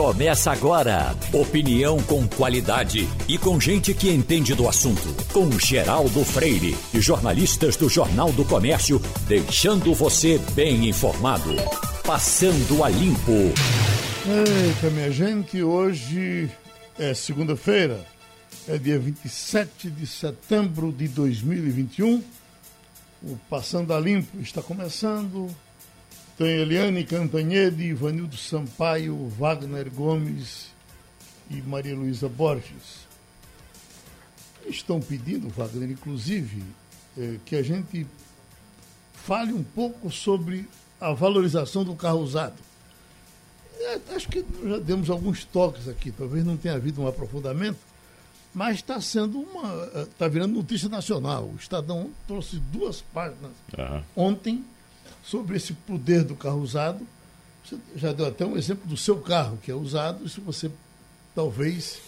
Começa agora. Opinião com qualidade e com gente que entende do assunto. Com Geraldo Freire e jornalistas do Jornal do Comércio, deixando você bem informado. Passando a limpo. Eita, minha gente, hoje é segunda-feira, é dia 27 de setembro de 2021. O Passando a Limpo está começando. Tem Eliane Cantanhede, Ivanildo Sampaio, Wagner Gomes e Maria Luísa Borges. Estão pedindo, Wagner, inclusive, eh, que a gente fale um pouco sobre a valorização do carro usado. É, acho que já demos alguns toques aqui, talvez não tenha havido um aprofundamento, mas está sendo uma. está virando notícia nacional. O Estadão trouxe duas páginas uhum. ontem sobre esse poder do carro usado. Você já deu até um exemplo do seu carro, que é usado, se você talvez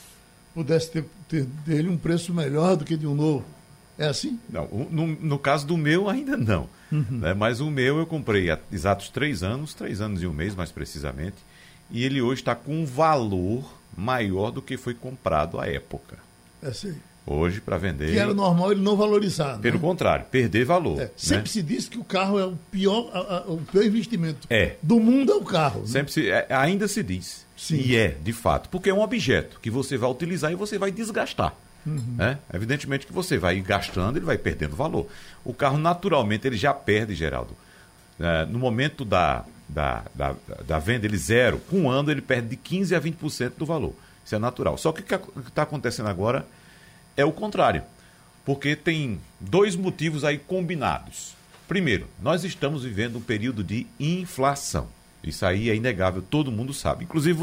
pudesse ter, ter dele um preço melhor do que de um novo. É assim? Não, no, no caso do meu, ainda não. Uhum. Né? Mas o meu eu comprei há exatos três anos, três anos e um mês mais precisamente, e ele hoje está com um valor maior do que foi comprado à época. É sim hoje para vender. Que era normal ele não valorizar. Pelo né? contrário, perder valor. É, sempre né? se diz que o carro é o pior, a, a, o pior investimento é. do mundo é o carro. Né? Sempre se, é, ainda se diz. Sim. E é, de fato, porque é um objeto que você vai utilizar e você vai desgastar. Uhum. Né? Evidentemente que você vai gastando, ele vai perdendo valor. O carro, naturalmente, ele já perde, Geraldo. É, no momento da, da, da, da, venda, ele zero. Com um ano, ele perde de 15% a 20% do valor. Isso é natural. Só que o que está acontecendo agora é o contrário. Porque tem dois motivos aí combinados. Primeiro, nós estamos vivendo um período de inflação. Isso aí é inegável, todo mundo sabe. Inclusive,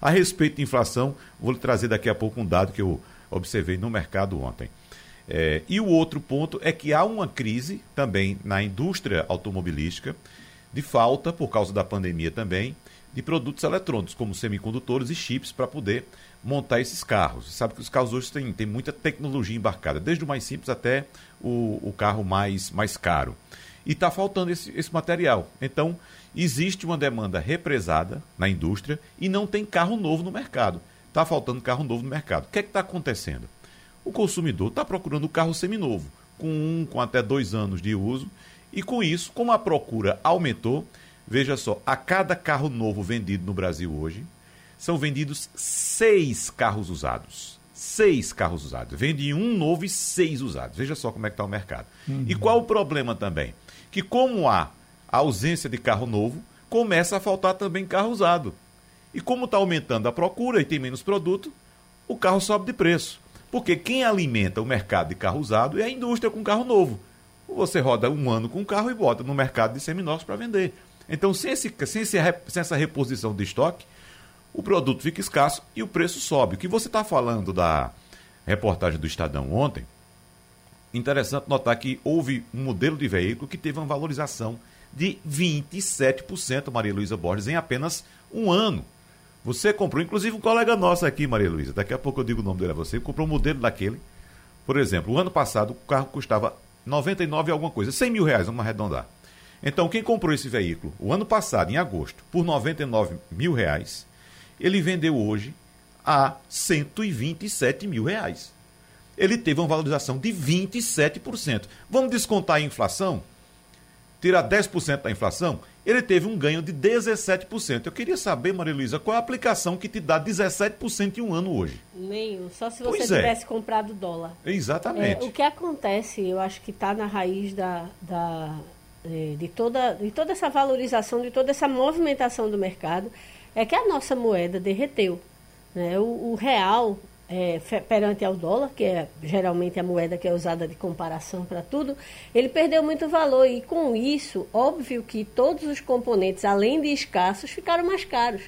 a respeito de inflação, vou lhe trazer daqui a pouco um dado que eu observei no mercado ontem. É, e o outro ponto é que há uma crise também na indústria automobilística, de falta, por causa da pandemia também, de produtos eletrônicos, como semicondutores e chips, para poder montar esses carros. Você sabe que os carros hoje têm, têm muita tecnologia embarcada, desde o mais simples até o, o carro mais, mais caro. E está faltando esse, esse material. Então, existe uma demanda represada na indústria e não tem carro novo no mercado. Está faltando carro novo no mercado. O que é que está acontecendo? O consumidor está procurando o carro seminovo, com um, com até dois anos de uso, e com isso, como a procura aumentou, veja só, a cada carro novo vendido no Brasil hoje, são vendidos seis carros usados. Seis carros usados. Vende um novo e seis usados. Veja só como é que está o mercado. Uhum. E qual o problema também? Que como há ausência de carro novo, começa a faltar também carro usado. E como está aumentando a procura e tem menos produto, o carro sobe de preço. Porque quem alimenta o mercado de carro usado é a indústria com carro novo. Você roda um ano com o carro e bota no mercado de seminovos para vender. Então, sem, esse, sem, esse, sem essa reposição de estoque, o produto fica escasso e o preço sobe. O que você está falando da reportagem do Estadão ontem, interessante notar que houve um modelo de veículo que teve uma valorização de 27%, Maria Luísa Borges, em apenas um ano. Você comprou, inclusive um colega nosso aqui, Maria Luísa, daqui a pouco eu digo o nome dele a você, comprou um modelo daquele. Por exemplo, o ano passado o carro custava 99 alguma coisa, 100 mil reais, vamos arredondar. Então, quem comprou esse veículo o ano passado, em agosto, por 99 mil reais, ele vendeu hoje a 127 mil reais. Ele teve uma valorização de 27%. Vamos descontar a inflação? Tirar 10% da inflação? Ele teve um ganho de 17%. Eu queria saber, Maria Luísa, qual é a aplicação que te dá 17% em um ano hoje? Nenhum, só se você pois é. tivesse é. comprado dólar. Exatamente. É, o que acontece, eu acho que está na raiz da, da, é, de, toda, de toda essa valorização, de toda essa movimentação do mercado, é que a nossa moeda derreteu. Né? O, o real, é, perante ao dólar, que é geralmente a moeda que é usada de comparação para tudo, ele perdeu muito valor. E com isso, óbvio que todos os componentes, além de escassos, ficaram mais caros.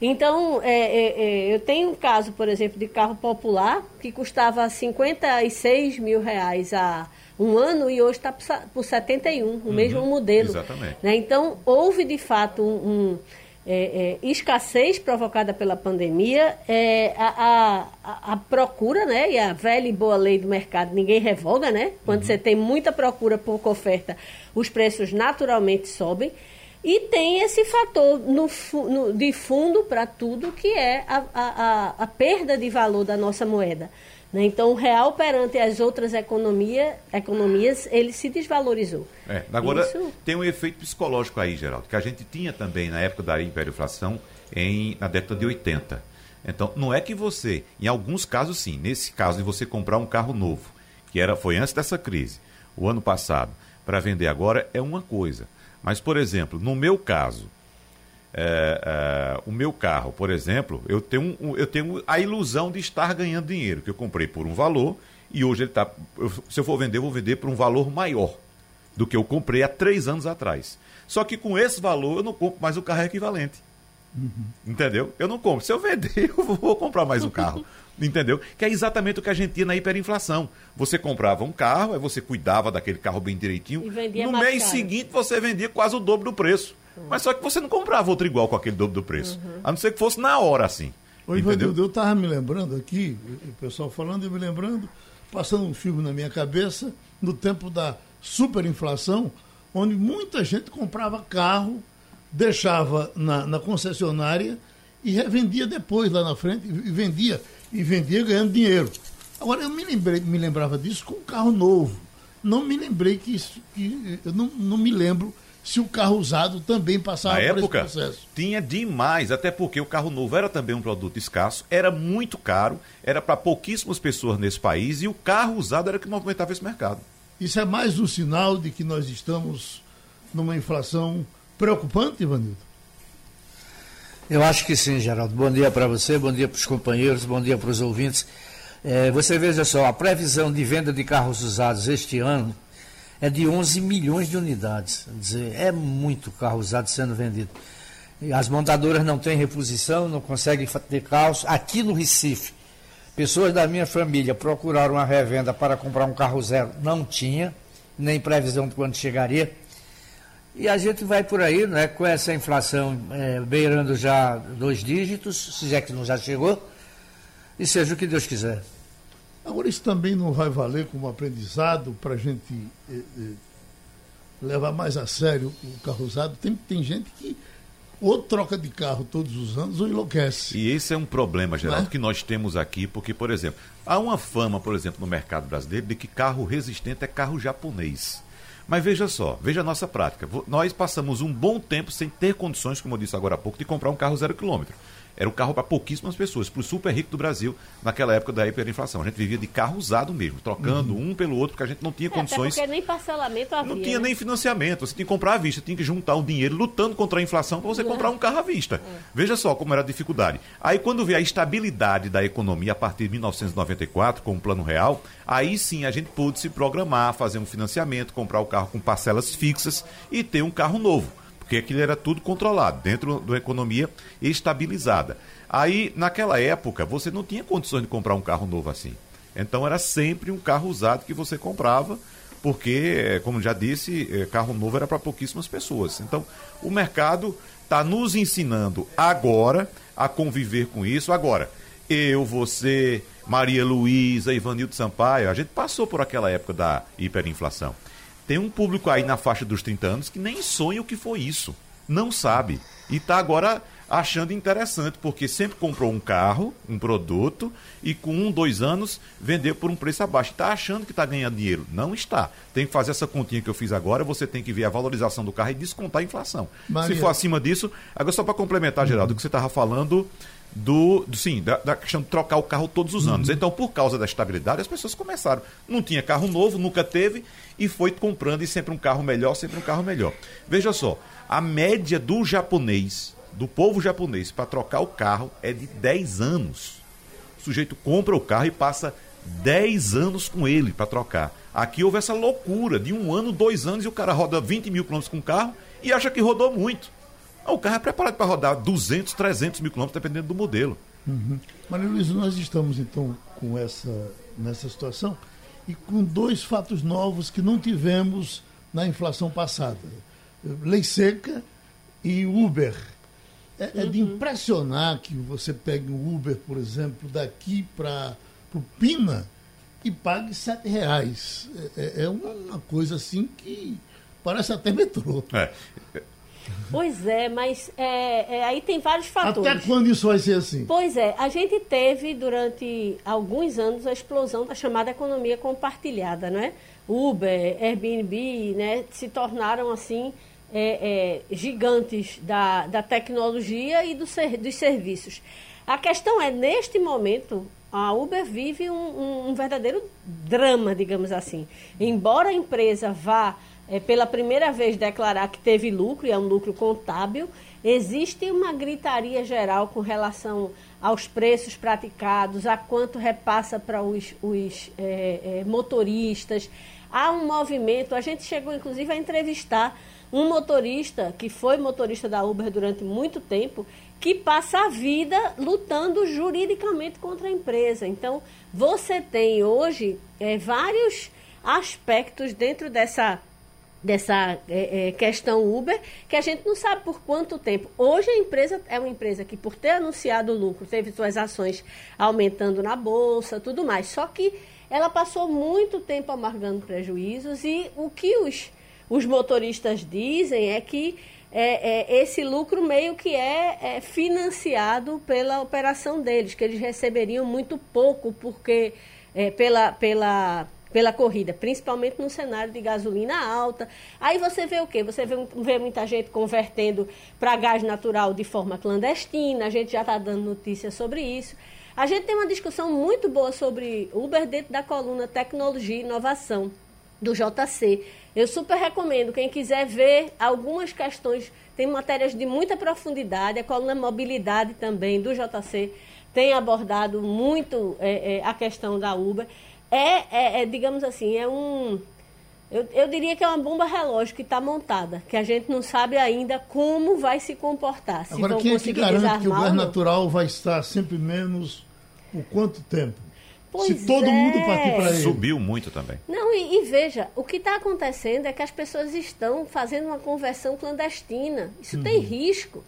Então, é, é, é eu tenho um caso, por exemplo, de carro popular que custava 56 mil reais há um ano e hoje está por 71, o uhum, mesmo modelo. Exatamente. Né? Então, houve de fato um, um é, é, escassez provocada pela pandemia, é, a, a, a, procura, né, e a velha e boa lei do mercado, ninguém revoga, né? Quando uhum. você tem muita procura, pouca oferta, os preços naturalmente sobem. E tem esse fator no, no, de fundo para tudo, que é a, a, a, perda de valor da nossa moeda. Né? Então, o real perante as outras economia, economias, ele se desvalorizou. É, agora, Isso... tem um efeito psicológico aí, Geraldo, que a gente tinha também na época da hiperinflação, em, na década de 80. Então, não é que você, em alguns casos sim, nesse caso de você comprar um carro novo, que era foi antes dessa crise, o ano passado, para vender agora, é uma coisa. Mas, por exemplo, no meu caso, é, é, o meu carro, por exemplo, eu tenho, eu tenho a ilusão de estar ganhando dinheiro, que eu comprei por um valor e hoje ele está. Se eu for vender, eu vou vender por um valor maior do que eu comprei há três anos atrás. Só que com esse valor eu não compro mais o carro equivalente. Uhum. Entendeu? Eu não compro. Se eu vender, eu vou comprar mais um carro. Entendeu? Que é exatamente o que a gente tinha na hiperinflação. Você comprava um carro, aí você cuidava daquele carro bem direitinho. no mês caro. seguinte você vendia quase o dobro do preço. Mas só que você não comprava outro igual com aquele dobro do preço. Uhum. A não ser que fosse na hora assim. Oi, entendeu? eu estava me lembrando aqui, o pessoal falando e me lembrando, passando um filme na minha cabeça, no tempo da superinflação, onde muita gente comprava carro, deixava na, na concessionária e revendia depois lá na frente, e vendia e vendia ganhando dinheiro. Agora, eu me, lembrei, me lembrava disso com um carro novo. Não me lembrei que isso. Que, eu não, não me lembro se o carro usado também passava Na por época, esse processo. Tinha demais, até porque o carro novo era também um produto escasso, era muito caro, era para pouquíssimas pessoas nesse país e o carro usado era que movimentava esse mercado. Isso é mais um sinal de que nós estamos numa inflação preocupante, Ivanildo? Eu acho que sim, Geraldo. Bom dia para você, bom dia para os companheiros, bom dia para os ouvintes. É, você veja só, a previsão de venda de carros usados este ano é de 11 milhões de unidades. Quer dizer, é muito carro usado sendo vendido. As montadoras não têm reposição, não conseguem ter carros. Aqui no Recife, pessoas da minha família procuraram uma revenda para comprar um carro zero, não tinha, nem previsão de quando chegaria. E a gente vai por aí, né, com essa inflação é, beirando já dois dígitos, se é que não já chegou, e seja o que Deus quiser. Agora, isso também não vai valer como aprendizado para a gente eh, eh, levar mais a sério o carro usado. Tem, tem gente que ou troca de carro todos os anos ou enlouquece. E esse é um problema, Geraldo, é? que nós temos aqui, porque, por exemplo, há uma fama, por exemplo, no mercado brasileiro de que carro resistente é carro japonês. Mas veja só, veja a nossa prática. Nós passamos um bom tempo sem ter condições, como eu disse agora há pouco, de comprar um carro zero quilômetro. Era um carro para pouquíssimas pessoas, para o super rico do Brasil, naquela época da hiperinflação. A gente vivia de carro usado mesmo, trocando uhum. um pelo outro, porque a gente não tinha é, condições. Até porque nem parcelamento havia. Não tinha né? nem financiamento, você tinha que comprar à vista, tinha que juntar o dinheiro lutando contra a inflação para você uhum. comprar um carro à vista. Uhum. Veja só como era a dificuldade. Aí quando veio a estabilidade da economia a partir de 1994, com o Plano Real, aí sim a gente pôde se programar, fazer um financiamento, comprar o carro com parcelas fixas e ter um carro novo porque aquilo era tudo controlado, dentro de uma economia estabilizada. Aí, naquela época, você não tinha condições de comprar um carro novo assim. Então, era sempre um carro usado que você comprava, porque, como já disse, é, carro novo era para pouquíssimas pessoas. Então, o mercado está nos ensinando agora a conviver com isso. Agora, eu, você, Maria Luísa, Ivanildo Sampaio, a gente passou por aquela época da hiperinflação. Tem um público aí na faixa dos 30 anos que nem sonha o que foi isso. Não sabe. E está agora achando interessante, porque sempre comprou um carro, um produto, e com um, dois anos vendeu por um preço abaixo. Está achando que está ganhando dinheiro. Não está. Tem que fazer essa continha que eu fiz agora, você tem que ver a valorização do carro e descontar a inflação. Maria... Se for acima disso, agora só para complementar, Geraldo, o que você estava falando do, sim, da, da, questão de trocar o carro todos os anos. Uhum. Então, por causa da estabilidade, as pessoas começaram. Não tinha carro novo, nunca teve, e foi comprando e sempre um carro melhor, sempre um carro melhor. Veja só, a média do japonês, do povo japonês, para trocar o carro é de 10 anos. O sujeito compra o carro e passa 10 anos com ele para trocar. Aqui houve essa loucura de um ano, dois anos, e o cara roda 20 mil quilômetros com o carro e acha que rodou muito. O carro é preparado para rodar 200, 300 mil quilômetros, dependendo do modelo. Uhum. Maria Luísa, nós estamos então com essa, nessa situação e com dois fatos novos que não tivemos na inflação passada: lei seca e Uber. É, uhum. é de uhum. impressionar que você pegue um Uber, por exemplo, daqui para o Pina e pague sete reais. É, é, é uma coisa assim que parece até metrô. É. Pois é, mas é, é, aí tem vários fatores. Até quando isso vai ser assim? Pois é, a gente teve durante alguns anos a explosão da chamada economia compartilhada, né? Uber, Airbnb, né? Se tornaram assim é, é, gigantes da, da tecnologia e do ser, dos serviços. A questão é, neste momento, a Uber vive um, um, um verdadeiro drama, digamos assim. Embora a empresa vá é, pela primeira vez declarar que teve lucro, e é um lucro contábil, existe uma gritaria geral com relação aos preços praticados, a quanto repassa para os, os é, é, motoristas. Há um movimento, a gente chegou inclusive a entrevistar um motorista que foi motorista da Uber durante muito tempo, que passa a vida lutando juridicamente contra a empresa. Então, você tem hoje é, vários aspectos dentro dessa dessa é, é, questão Uber, que a gente não sabe por quanto tempo. Hoje a empresa é uma empresa que, por ter anunciado lucro, teve suas ações aumentando na bolsa, tudo mais. Só que ela passou muito tempo amargando prejuízos e o que os, os motoristas dizem é que é, é, esse lucro meio que é, é, financiado pela operação deles, que eles receberiam muito pouco porque é, pela, pela pela corrida, principalmente no cenário de gasolina alta. Aí você vê o quê? Você vê, vê muita gente convertendo para gás natural de forma clandestina, a gente já está dando notícias sobre isso. A gente tem uma discussão muito boa sobre Uber dentro da coluna Tecnologia e Inovação do JC. Eu super recomendo, quem quiser ver algumas questões, tem matérias de muita profundidade, a coluna Mobilidade também do JC tem abordado muito é, é, a questão da Uber é, é, é digamos assim, é um. Eu, eu, diria que é uma bomba relógio que está montada, que a gente não sabe ainda como vai se comportar. Se Agora, quem é que garante que o gás natural vai estar sempre menos por quanto tempo? Pois se todo é. mundo partir para ele. Subiu muito também. Não, e, e veja, o que está acontecendo é que as pessoas estão fazendo uma conversão clandestina. Isso uhum. tem risco.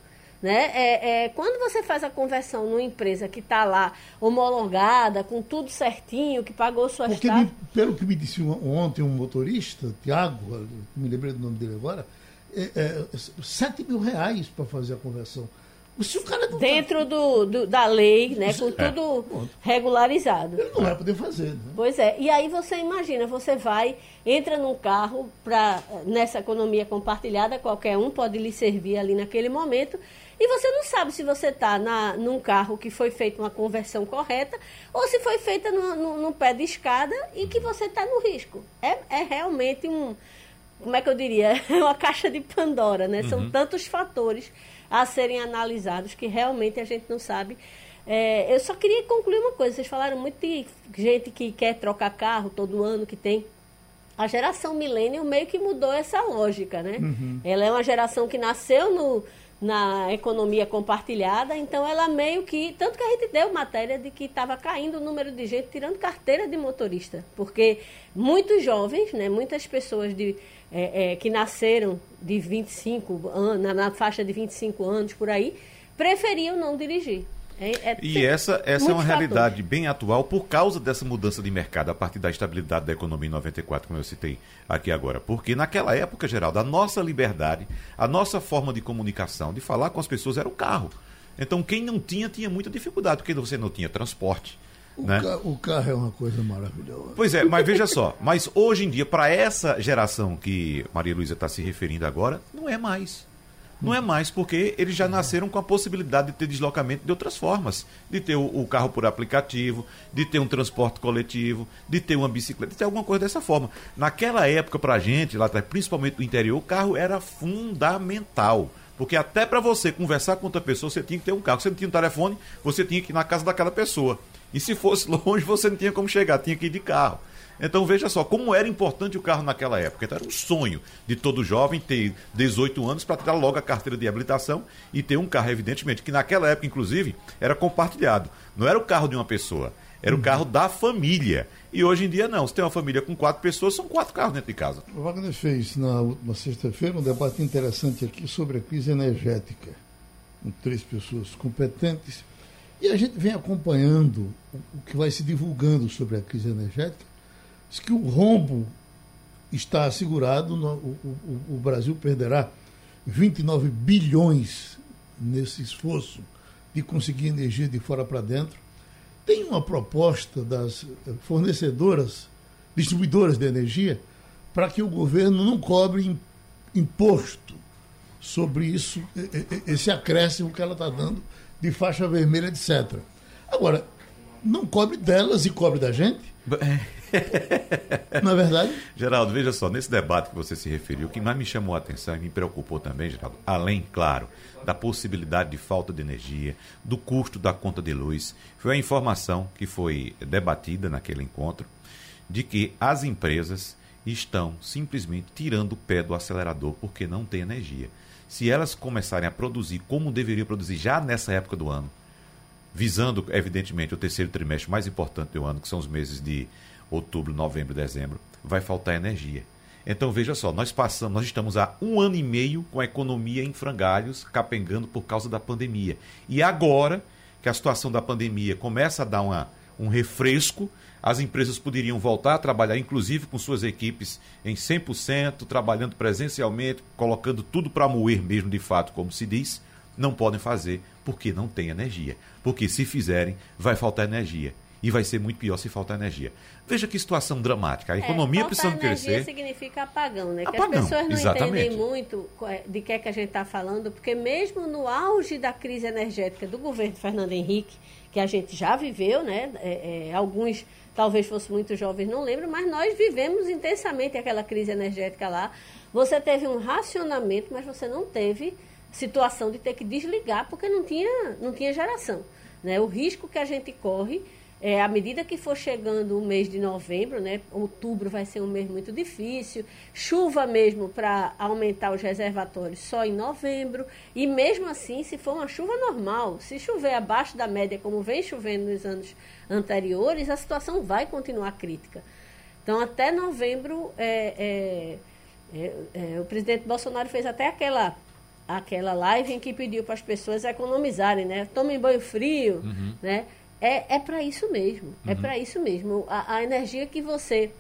Né? É, é, quando você faz a conversão numa empresa que está lá homologada, com tudo certinho, que pagou suas Porque, me, pelo que me disse ontem um motorista, Tiago, me lembrei do nome dele agora, é, é, 7 mil reais para fazer a conversão. Se o cara não Dentro tá... do, do, da lei, né, com é. tudo regularizado. Ele não vai poder fazer. Né? Pois é. E aí você imagina, você vai, entra num carro para nessa economia compartilhada, qualquer um pode lhe servir ali naquele momento. E você não sabe se você está num carro que foi feita uma conversão correta ou se foi feita no, no, no pé de escada e que você está no risco. É, é realmente um. Como é que eu diria? É uma caixa de Pandora, né? Uhum. São tantos fatores a serem analisados que realmente a gente não sabe. É, eu só queria concluir uma coisa. Vocês falaram muito de gente que quer trocar carro todo ano, que tem a geração milênio meio que mudou essa lógica, né? Uhum. Ela é uma geração que nasceu no, na economia compartilhada, então ela meio que. Tanto que a gente deu matéria de que estava caindo o número de gente tirando carteira de motorista, porque muitos jovens, né, muitas pessoas de, é, é, que nasceram de 25 anos, na, na faixa de 25 anos por aí, preferiam não dirigir. É, é, e essa, essa é uma realidade bem atual por causa dessa mudança de mercado, a partir da estabilidade da economia em 94, como eu citei aqui agora. Porque naquela época, Geraldo, a nossa liberdade, a nossa forma de comunicação, de falar com as pessoas era o carro. Então quem não tinha, tinha muita dificuldade, porque você não tinha transporte. O, né? ca o carro é uma coisa maravilhosa. Pois é, mas veja só, mas hoje em dia, para essa geração que Maria Luísa está se referindo agora, não é mais. Não é mais porque eles já nasceram com a possibilidade de ter deslocamento de outras formas. De ter o, carro por aplicativo, de ter um transporte coletivo, de ter uma bicicleta, de ter alguma coisa dessa forma. Naquela época, para a gente, lá principalmente no interior, o carro era fundamental. Porque até para você conversar com outra pessoa, você tinha que ter um carro. Você não tinha um telefone, você tinha que ir na casa daquela pessoa. E se fosse longe, você não tinha como chegar, tinha que ir de carro. Então veja só como era importante o carro naquela época. Então era um sonho de todo jovem ter 18 anos para tirar logo a carteira de habilitação e ter um carro, evidentemente, que naquela época, inclusive, era compartilhado. Não era o carro de uma pessoa, era o carro da família. E hoje em dia não. Se tem uma família com quatro pessoas, são quatro carros dentro de casa. O Wagner fez na última sexta-feira um debate interessante aqui sobre a crise energética, com três pessoas competentes. E a gente vem acompanhando o que vai se divulgando sobre a crise energética Diz que o rombo está assegurado, no, o, o, o, Brasil perderá 29 bilhões nesse esforço de conseguir energia de fora para dentro. Tem uma proposta das fornecedoras, distribuidoras de energia, para que o governo não cobre imposto sobre isso, esse acréscimo que ela está dando de faixa vermelha, etc. Agora, não cobre delas e cobre da gente? Não é verdade? Geraldo, veja só, nesse debate que você se referiu, o que mais me chamou a atenção e me preocupou também, Geraldo, além, claro, da possibilidade de falta de energia, do custo da conta de luz, foi a informação que foi debatida naquele encontro de que as empresas estão simplesmente tirando o pé do acelerador porque não tem energia. Se elas começarem a produzir como deveriam produzir já nessa época do ano, visando, evidentemente, o terceiro trimestre mais importante do ano, que são os meses de outubro, novembro dezembro, vai faltar energia. Então veja só, nós passamos, nós estamos há um ano e meio com a economia em frangalhos, capengando por causa da pandemia. E agora que a situação da pandemia começa a dar uma, um refresco, as empresas poderiam voltar a trabalhar, inclusive com suas equipes em 100%, trabalhando presencialmente, colocando tudo para moer mesmo de fato, como se diz, não podem fazer porque não tem energia. Porque se fizerem, vai faltar energia e vai ser muito pior se faltar energia. Veja que situação dramática. A é, economia é, precisando crescer. significa apagão, né? Apagão, que as pessoas não exatamente. entendem muito é, de que é que a gente está falando, porque mesmo no auge da crise energética do governo Fernando Henrique, que a gente já viveu, né? É, é, alguns talvez fossem muito jovens, não lembram, mas nós vivemos intensamente aquela crise energética lá. Você teve um racionamento, mas você não teve situação de ter que desligar porque não tinha, não tinha geração. Né? O risco que a gente corre é, à medida que for chegando o mês de novembro, né, outubro vai ser um mês muito difícil, chuva mesmo para aumentar os reservatórios só em novembro, e mesmo assim, se for uma chuva normal, se chover abaixo da média, como vem chovendo nos anos anteriores, a situação vai continuar crítica. Então, até novembro, é, é, é, é o presidente Bolsonaro fez até aquela aquela live em que pediu para as pessoas economizarem, né? Tomem banho frio, uhum. né? É, é para isso mesmo. É uhum. É para isso mesmo. A, a, energia que você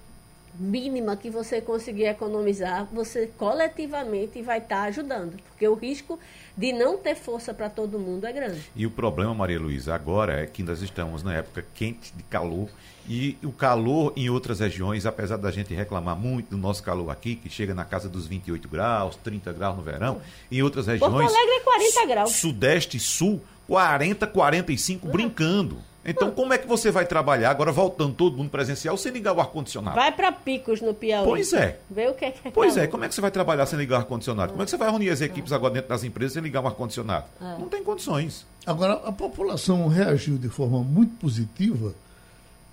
mínima que você conseguir economizar, você coletivamente vai estar tá ajudando, porque o risco de não ter força para todo mundo é grande. E o problema, Maria Luísa, agora é que nós estamos na época quente de calor e o calor em outras regiões, apesar da gente reclamar muito do nosso calor aqui, que chega na casa dos 28 graus, 30 graus no verão, em outras regiões. Porto Alegre é 40 graus. Sudeste e sul 40, 45 brincando. Então, como é que você vai trabalhar agora voltando todo mundo presencial sem ligar o ar-condicionado? Vai para picos no Piauí. Pois é. Vê o que é que é Pois é, como é que você vai trabalhar sem ligar o ar-condicionado? Como é que você vai reunir as equipes agora dentro das empresas sem ligar o ar-condicionado? É. Não tem condições. Agora, a população reagiu de forma muito positiva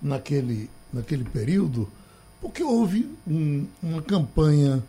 naquele, naquele período, porque houve um, uma campanha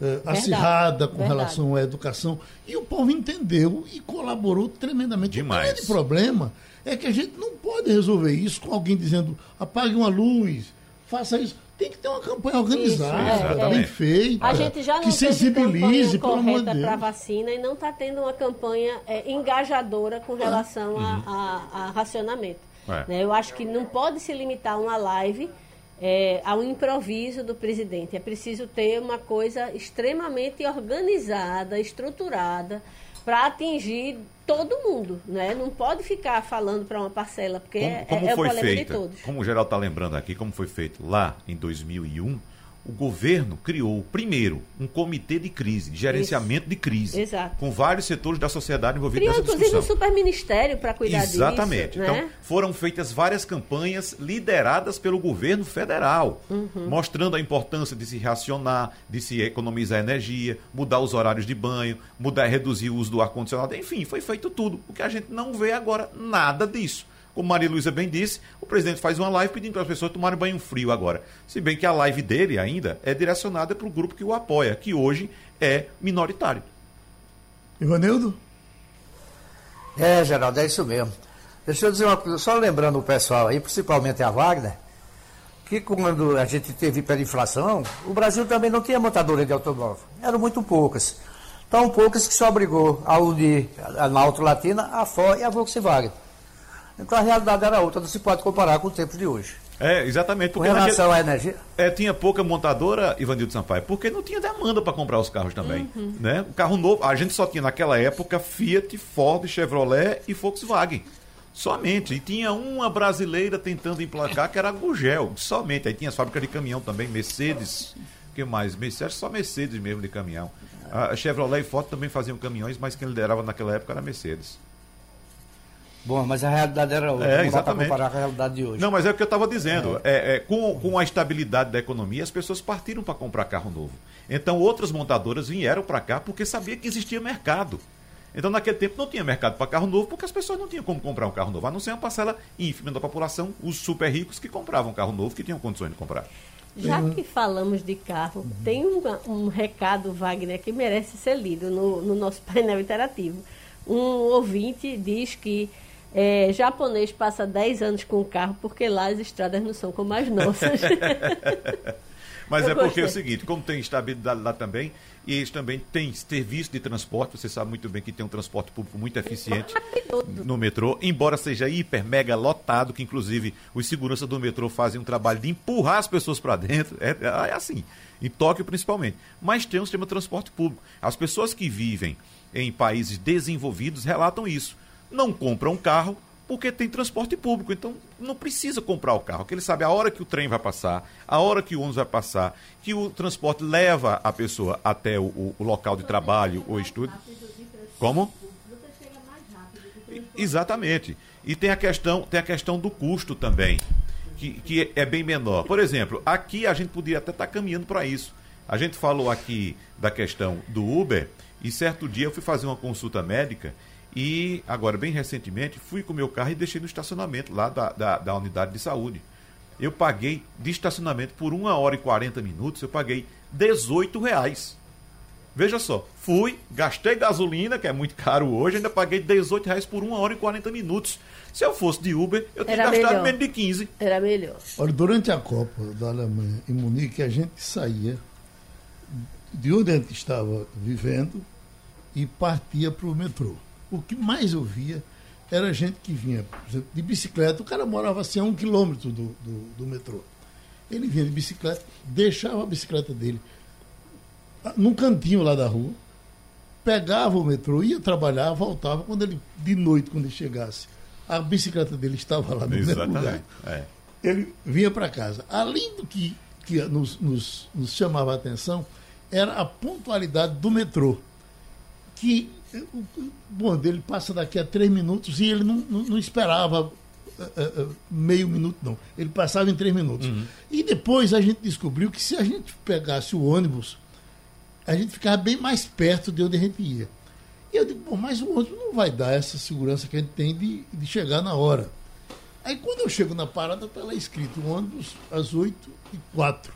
eh, acirrada com Verdade. relação à educação. E o povo entendeu e colaborou tremendamente. Demais. O grande problema é que a gente não pode resolver isso com alguém dizendo apague uma luz, faça isso. Tem que ter uma campanha organizada, isso, é, bem é. feita, a gente já não que sensibilize pelo amor de para vacina e não está tendo uma campanha é, engajadora com relação a, uhum. a, a, racionamento. É. Né? Eu acho que não pode se limitar uma live é, ao improviso do presidente. É preciso ter uma coisa extremamente organizada, estruturada, para atingir todo mundo, né? Não pode ficar falando para uma parcela, porque como, como é, é o problema feita, de todos. Como o geral está lembrando aqui, como foi feito lá em 2001, o governo criou, primeiro, um comitê de crise, de gerenciamento Isso. de crise, Exato. com vários setores da sociedade envolvidos criou, nessa discussão. inclusive, um superministério para cuidar Exatamente. disso. Exatamente. Então, né? foram feitas várias campanhas lideradas pelo governo federal, uhum. mostrando a importância de se racionar, de se economizar energia, mudar os horários de banho, mudar reduzir o uso do ar-condicionado. Enfim, foi feito tudo. O que a gente não vê agora, nada disso. Como Maria Luísa bem disse, o presidente faz uma live pedindo para as pessoas tomarem banho frio agora. Se bem que a live dele ainda é direcionada para o grupo que o apoia, que hoje é minoritário. Ivanildo? É, Geraldo, é isso mesmo. Deixa eu dizer uma coisa, só lembrando o pessoal aí, principalmente a Wagner, que quando a gente teve hiperinflação, o Brasil também não tinha montadora de automóvel. Eram muito poucas. Tão poucas que só obrigou a unir na Auto Latina, a Ford e a Volkswagen. Então a realidade era outra, não se pode comparar com o tempo de hoje. É, exatamente. Porque Com relação à energia? É, tinha pouca montadora, Ivanildo Sampaio, porque não tinha demanda para comprar os carros também. Uhum. Né? O carro novo, a gente só tinha naquela época Fiat, Ford, Chevrolet e Volkswagen. Somente. E tinha uma brasileira tentando emplacar que era a Gugel. Somente. Aí tinha as fábricas de caminhão também, Mercedes. O que mais? Mercedes, só Mercedes mesmo de caminhão. A Chevrolet e Ford também faziam caminhões, mas quem liderava naquela época era a Mercedes. Bom, mas a realidade era outra. É, exatamente. comparar com a realidade de hoje. Não, mas é o que eu estava dizendo. É. É, é, com, com a estabilidade da economia, as pessoas partiram para comprar carro novo. Então, outras montadoras vieram para cá porque sabia que existia mercado. Então, naquele tempo, não tinha mercado para carro novo porque as pessoas não tinham como comprar um carro novo, a não ser uma parcela ínfima da população, os super ricos que compravam carro novo, que tinham condições de comprar. Já que falamos de carro, tem um, um recado, Wagner, que merece ser lido no, no nosso painel interativo. Um ouvinte diz que é, japonês passa 10 anos com o carro porque lá as estradas não são como as nossas. Mas Eu é porque é o seguinte, como tem estabilidade lá também, e eles também têm serviço de transporte, você sabe muito bem que tem um transporte público muito eficiente no metrô, embora seja hiper, mega lotado, que inclusive os seguranças do metrô fazem um trabalho de empurrar as pessoas para dentro, é, é assim, em Tóquio principalmente. Mas tem um sistema de transporte público. As pessoas que vivem em países desenvolvidos relatam isso não compra um carro porque tem transporte público. Então não precisa comprar o carro, porque ele sabe a hora que o trem vai passar, a hora que o ônibus vai passar, que o transporte leva a pessoa até o, o, o local de trabalho ou estudo. Como? Exatamente. E tem a questão, tem a questão do custo também, que, que é bem menor. Por exemplo, aqui a gente poderia até estar tá caminhando para isso. A gente falou aqui da questão do Uber, e certo dia eu fui fazer uma consulta médica e agora, bem recentemente, fui com o meu carro e deixei no estacionamento lá da, da, da unidade de saúde. Eu paguei de estacionamento por 1 hora e 40 minutos, eu paguei 18 reais. Veja só, fui, gastei gasolina, que é muito caro hoje, ainda paguei 18 reais por 1 hora e 40 minutos. Se eu fosse de Uber, eu tinha gastado melhor. menos de 15. Era melhor. Olha, durante a Copa da Alemanha em Munique, a gente saía de onde a gente estava vivendo e partia para o metrô o que mais eu via era gente que vinha exemplo, de bicicleta. O cara morava assim a um quilômetro do, do, do, metrô. Ele vinha de bicicleta, deixava a bicicleta dele num cantinho lá da rua, pegava o metrô, ia trabalhar, voltava. Quando ele, de noite, quando ele chegasse, a bicicleta dele estava lá no Exatamente. mesmo lugar. É. Ele vinha para casa. Além do que, que nos, nos, nos chamava a atenção, era a pontualidade do metrô. Que o bonde dele passa daqui a três minutos e ele não, não, não esperava uh, uh, meio minuto, não. Ele passava em três minutos. Uhum. E depois a gente descobriu que se a gente pegasse o ônibus, a gente ficava bem mais perto de onde a gente ia. E eu digo, mas o ônibus não vai dar essa segurança que a gente tem de, de chegar na hora. Aí quando eu chego na parada, está lá escrito ônibus às 8 e 4.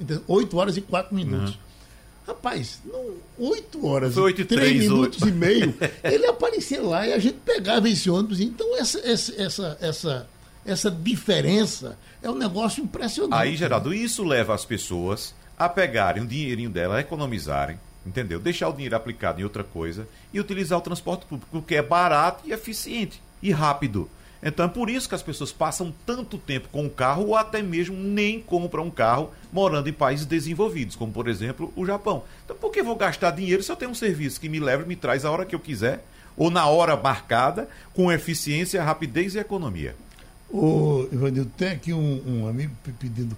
Entendeu? 8 horas e 4 minutos. Uhum. Rapaz, não, 8 horas, Foi 8 e 3, 3 minutos 8. e meio, ele aparecia lá e a gente pegava esse ônibus. Então, essa, essa, essa, essa, essa diferença é um negócio impressionante. Aí, Geraldo, isso leva as pessoas a pegarem o dinheirinho dela, a economizarem, entendeu? Deixar o dinheiro aplicado em outra coisa e utilizar o transporte público, porque é barato e eficiente e rápido. Então é por isso que as pessoas passam tanto tempo com o carro ou até mesmo nem compram um carro morando em países desenvolvidos, como por exemplo o Japão. Então por que vou gastar dinheiro se eu tenho um serviço que me leva e me traz a hora que eu quiser ou na hora marcada, com eficiência, rapidez e economia? Ô, Ivanildo, tem aqui um, um amigo pedindo.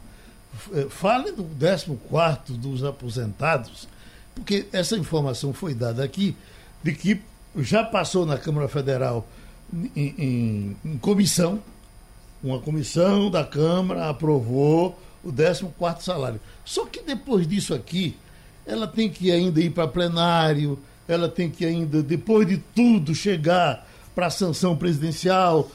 É, fale do 14 dos aposentados, porque essa informação foi dada aqui de que já passou na Câmara Federal em, em, comissão, uma comissão da Câmara aprovou o 14 salário. Só que depois disso aqui, ela tem que ainda ir para plenário, ela tem que ainda, depois de tudo, chegar para a sanção presidencial.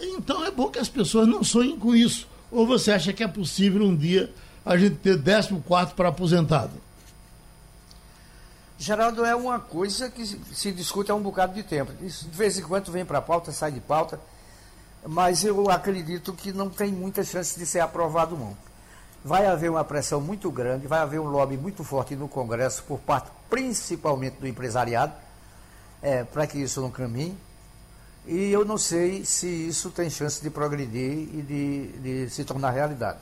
Então é bom que as pessoas não sonhem com isso. Ou você acha que é possível um dia a gente ter 14 para aposentado? Geraldo, é uma coisa que se discute há um bocado de tempo. Isso de vez em quando vem para pauta, sai de pauta, mas eu acredito que não tem muita chance de ser aprovado, não. Vai haver uma pressão muito grande, vai haver um lobby muito forte no Congresso, por parte principalmente do empresariado, é, para que isso não caminhe. E eu não sei se isso tem chance de progredir e de, de se tornar realidade.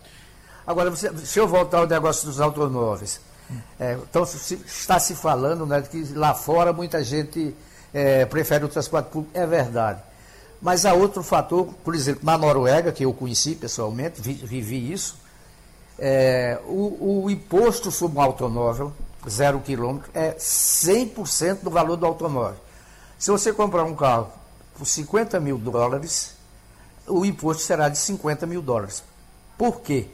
Agora, se eu voltar ao negócio dos automóveis, é, então se, está se falando né, que lá fora muita gente é, prefere o transporte público, é verdade. Mas há outro fator, por exemplo, na Noruega, que eu conheci pessoalmente, vi, vivi isso, é, o, o, imposto sobre um automóvel, zero quilômetro, é 100% do valor do automóvel. Se você comprar um carro por 50 mil dólares, o imposto será de 50 mil dólares. Por quê?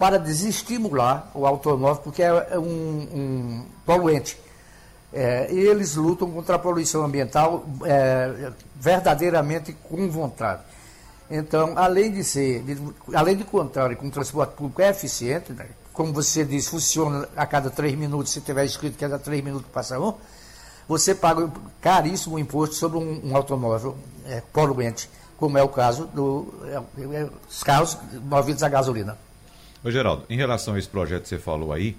Para desestimular o automóvel, porque é um, um poluente. É, eles lutam contra a poluição ambiental é, verdadeiramente com vontade. Então, além de ser, de, além de contar com o transporte público é eficiente, né? como você disse, funciona a cada três minutos, se tiver escrito que a cada três minutos passa um, você paga caríssimo imposto sobre um, um automóvel é, poluente, como é o caso dos é, é, carros movidos a gasolina. Ô Geraldo, em relação a esse projeto que você falou aí,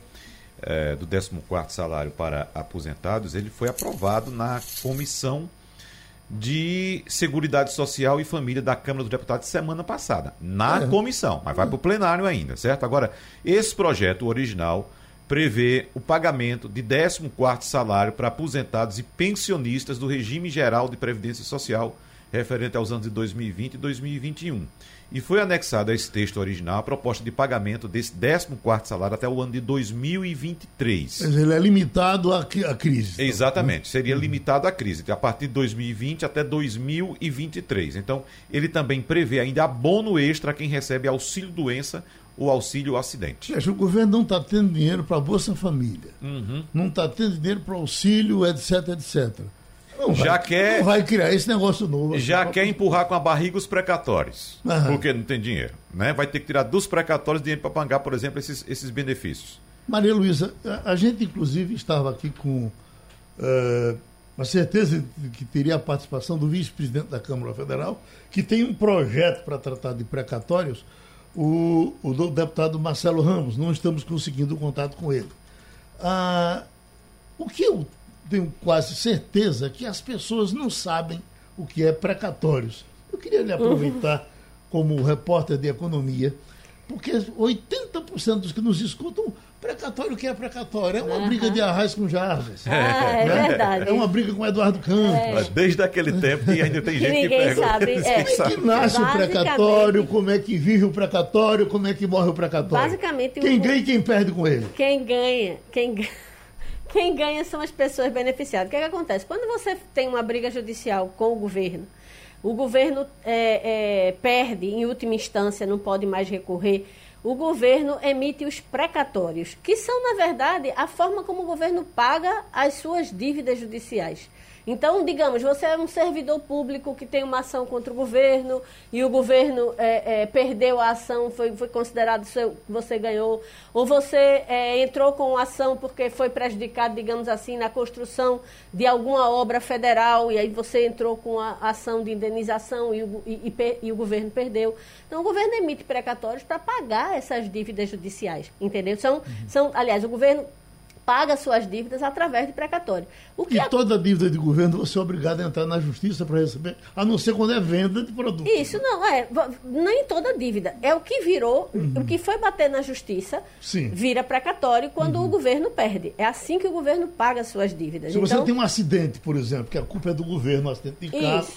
é, do 14 salário para aposentados, ele foi aprovado na Comissão de Seguridade Social e Família da Câmara dos Deputados semana passada, na é. comissão, mas vai para o plenário ainda, certo? Agora, esse projeto original prevê o pagamento de 14º salário para aposentados e pensionistas do regime geral de previdência social referente aos anos de 2020 e 2021. E foi anexado a esse texto original a proposta de pagamento desse 14º salário até o ano de 2023. Mas ele é limitado à, à crise. Então. Exatamente, seria uhum. limitado à crise, a partir de 2020 até 2023. Então, ele também prevê ainda abono extra a quem recebe auxílio-doença ou auxílio-acidente. O governo não está tendo dinheiro para a Bolsa Família, uhum. não está tendo dinheiro para auxílio, etc, etc. Não já vai, quer. Não vai criar esse negócio novo. Já quer empurrar com a barriga os precatórios. Aham. Porque não tem dinheiro. Né? Vai ter que tirar dos precatórios dinheiro para pagar, por exemplo, esses, esses benefícios. Maria Luísa, a, a gente inclusive estava aqui com uh, a certeza de que teria a participação do vice-presidente da Câmara Federal, que tem um projeto para tratar de precatórios, o, o deputado Marcelo Ramos. Não estamos conseguindo contato com ele. Ah, o que eu tenho quase certeza que as pessoas não sabem o que é precatórios. Eu queria lhe aproveitar uhum. como repórter de economia, porque 80% dos que nos escutam, precatório que é precatório? É uma uhum. briga de arraiz com Jarvis. Ah, é né? verdade. É uma briga com Eduardo Campos. É. Desde aquele tempo que ainda tem gente Ninguém que pergunta. Sabe. É. Como é que nasce o precatório, como é que vive o precatório, como é que morre o precatório? Basicamente, quem o... ganha e quem perde com ele? Quem ganha, quem ganha quem ganha são as pessoas beneficiadas. O que, é que acontece? Quando você tem uma briga judicial com o governo, o governo é, é, perde, em última instância, não pode mais recorrer, o governo emite os precatórios, que são, na verdade, a forma como o governo paga as suas dívidas judiciais. Então, digamos, você é um servidor público que tem uma ação contra o governo e o governo é, é, perdeu a ação, foi, foi considerado que você ganhou, ou você é, entrou com ação porque foi prejudicado, digamos assim, na construção de alguma obra federal e aí você entrou com a ação de indenização e o, e, e, e o governo perdeu. Então, o governo emite precatórios para pagar essas dívidas judiciais, entendeu? São, uhum. são, aliás, o governo paga suas dívidas através de precatório. O que e a... toda dívida de governo você é obrigado a entrar na justiça para receber, a não ser quando é venda de produto. Isso não, é. Nem toda dívida. É o que virou, uhum. o que foi bater na justiça, Sim. vira precatório quando uhum. o governo perde. É assim que o governo paga suas dívidas. Se então... você tem um acidente, por exemplo, que a culpa é do governo, um acidente de carro,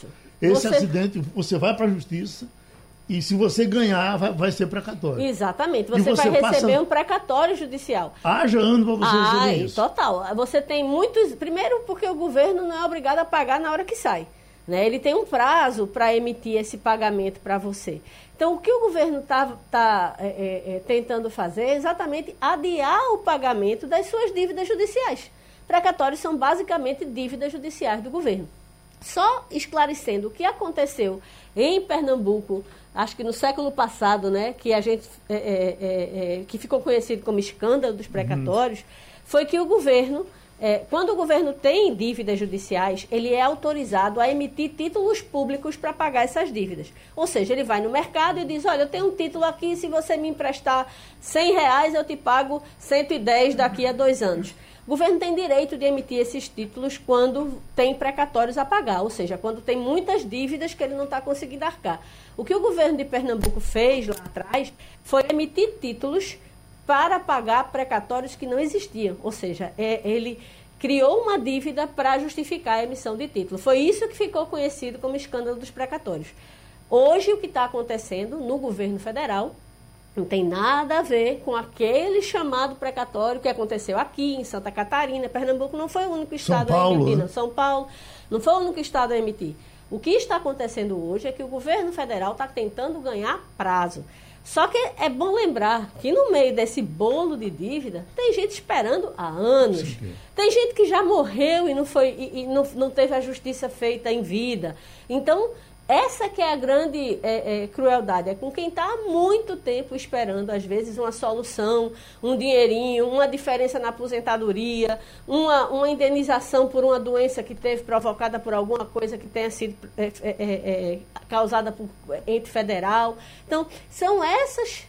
esse você... acidente, você vai para a justiça e se você ganhar, vai, vai ser precatório. Exatamente. Você, você vai receber passa... um precatório judicial. Haja ano para você ah, receber isso. Total. Você tem muitos. Primeiro, porque o governo não é obrigado a pagar na hora que sai. Né? Ele tem um prazo para emitir esse pagamento para você. Então, o que o governo está tá, é, é, é, tentando fazer é exatamente adiar o pagamento das suas dívidas judiciais. Precatórios são basicamente dívidas judiciais do governo. Só esclarecendo o que aconteceu em Pernambuco acho que no século passado, né, que a gente é, é, é, é que ficou conhecido como escândalo dos precatórios, uhum. foi que o governo, é, quando o governo tem dívidas judiciais, ele é autorizado a emitir títulos públicos para pagar essas dívidas. Ou seja, ele vai no mercado e diz, olha, eu tenho um título aqui, se você me emprestar 100 reais, eu te pago 110 daqui a dois anos. O governo tem direito de emitir esses títulos quando tem precatórios a pagar, ou seja, quando tem muitas dívidas que ele não está conseguindo arcar. O que o governo de Pernambuco fez lá atrás foi emitir títulos para pagar precatórios que não existiam, ou seja, é, ele criou uma dívida para justificar a emissão de título. Foi isso que ficou conhecido como escândalo dos precatórios. Hoje, o que está acontecendo no governo federal não tem nada a ver com aquele chamado precatório que aconteceu aqui em Santa Catarina. Pernambuco não foi o único estado São Paulo, a emitir, né? não. São Paulo não foi o único estado a emitir. O que está acontecendo hoje é que o governo federal está tentando ganhar prazo. Só que é bom lembrar que no meio desse bolo de dívida, tem gente esperando há anos. Sim. Tem gente que já morreu e não, foi, e, e não, não teve a justiça feita em vida. Então, essa que é a grande é, é, crueldade, é com quem está há muito tempo esperando, às vezes, uma solução, um dinheirinho, uma diferença na aposentadoria, uma, uma indenização por uma doença que teve provocada por alguma coisa que tenha sido é, é, é, causada por ente federal. Então, são essas,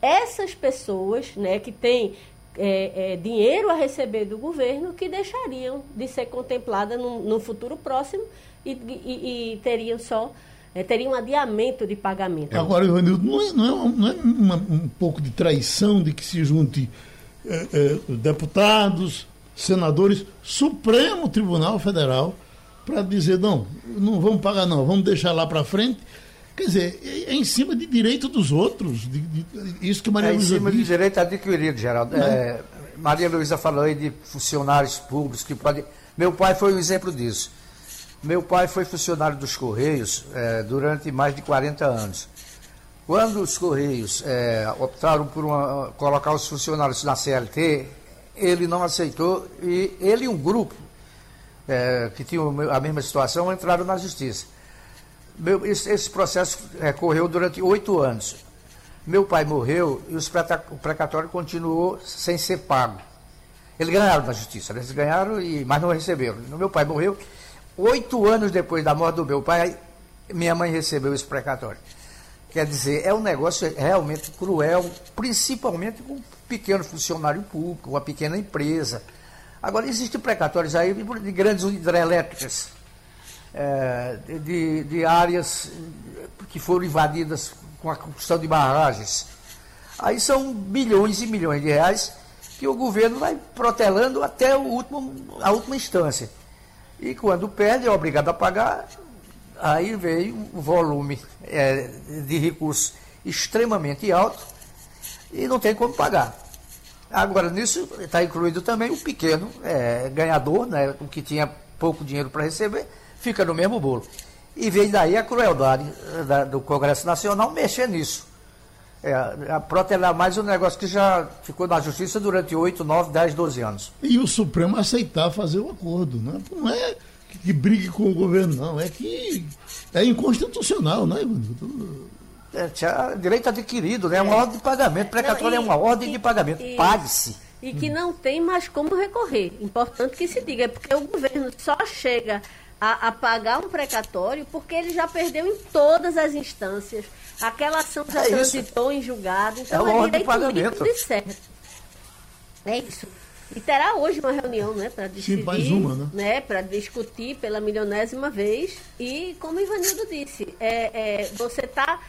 essas pessoas né, que têm é, é, dinheiro a receber do governo que deixariam de ser contempladas no, no futuro próximo e, e, e teriam só é, teriam um adiamento de pagamento. Agora, Ivanildo, não é, não é, não é uma, um pouco de traição de que se junte é, é, deputados, senadores, Supremo Tribunal Federal, para dizer, não, não vamos pagar não, vamos deixar lá para frente. Quer dizer, é, é em cima de direito dos outros. De, de, isso que Maria é Luísa em cima disse. de direito adquirido, Geraldo. É, Maria Luísa falou aí de funcionários públicos que podem. Meu pai foi um exemplo disso. Meu pai foi funcionário dos Correios é, durante mais de 40 anos. Quando os Correios é, optaram por uma, colocar os funcionários na CLT, ele não aceitou e ele e um grupo é, que tinha a mesma situação entraram na justiça. Meu, esse, esse, processo é, correu durante oito anos. Meu pai morreu e os o precatório continuou sem ser pago. Eles ganharam na justiça, eles ganharam, e, mas não receberam. Meu pai morreu. Oito anos depois da morte do meu pai, minha mãe recebeu esse precatório. Quer dizer, é um negócio realmente cruel, principalmente com um pequeno funcionário público, uma pequena empresa. Agora, existem precatórios aí de grandes hidrelétricas, é, de, de áreas que foram invadidas com a construção de barragens. Aí são bilhões e milhões de reais que o governo vai protelando até o último, a última instância. E quando perde, é obrigado a pagar, aí veio um volume é, de recursos extremamente alto e não tem como pagar. Agora, nisso está incluído também o pequeno é, ganhador, né, o que tinha pouco dinheiro para receber, fica no mesmo bolo. E vem daí a crueldade da, do Congresso Nacional mexer nisso. É, a protelar mais um negócio que já ficou na justiça durante 8, 9, 10, 12 anos. E o Supremo aceitar fazer o acordo. Né? Não é que, que brigue com o governo, não. É que é inconstitucional, né, Ivanildo? É, tinha direito adquirido, né? É uma ordem de pagamento. Precatório é uma ordem e, de pagamento. Pague-se. E que não tem mais como recorrer. Importante que se diga, porque o governo só chega a, a, pagar um precatório porque ele já perdeu em todas as instâncias. Aquela ação já É transitou em julgado. Então É é, uma ordem de direito pagamento. líquido e certo. É isso. E terá hoje uma reunião, né, para decidir, mais uma, né? para discutir pela milionésima vez. E como o Ivanildo disse, é, é, você está,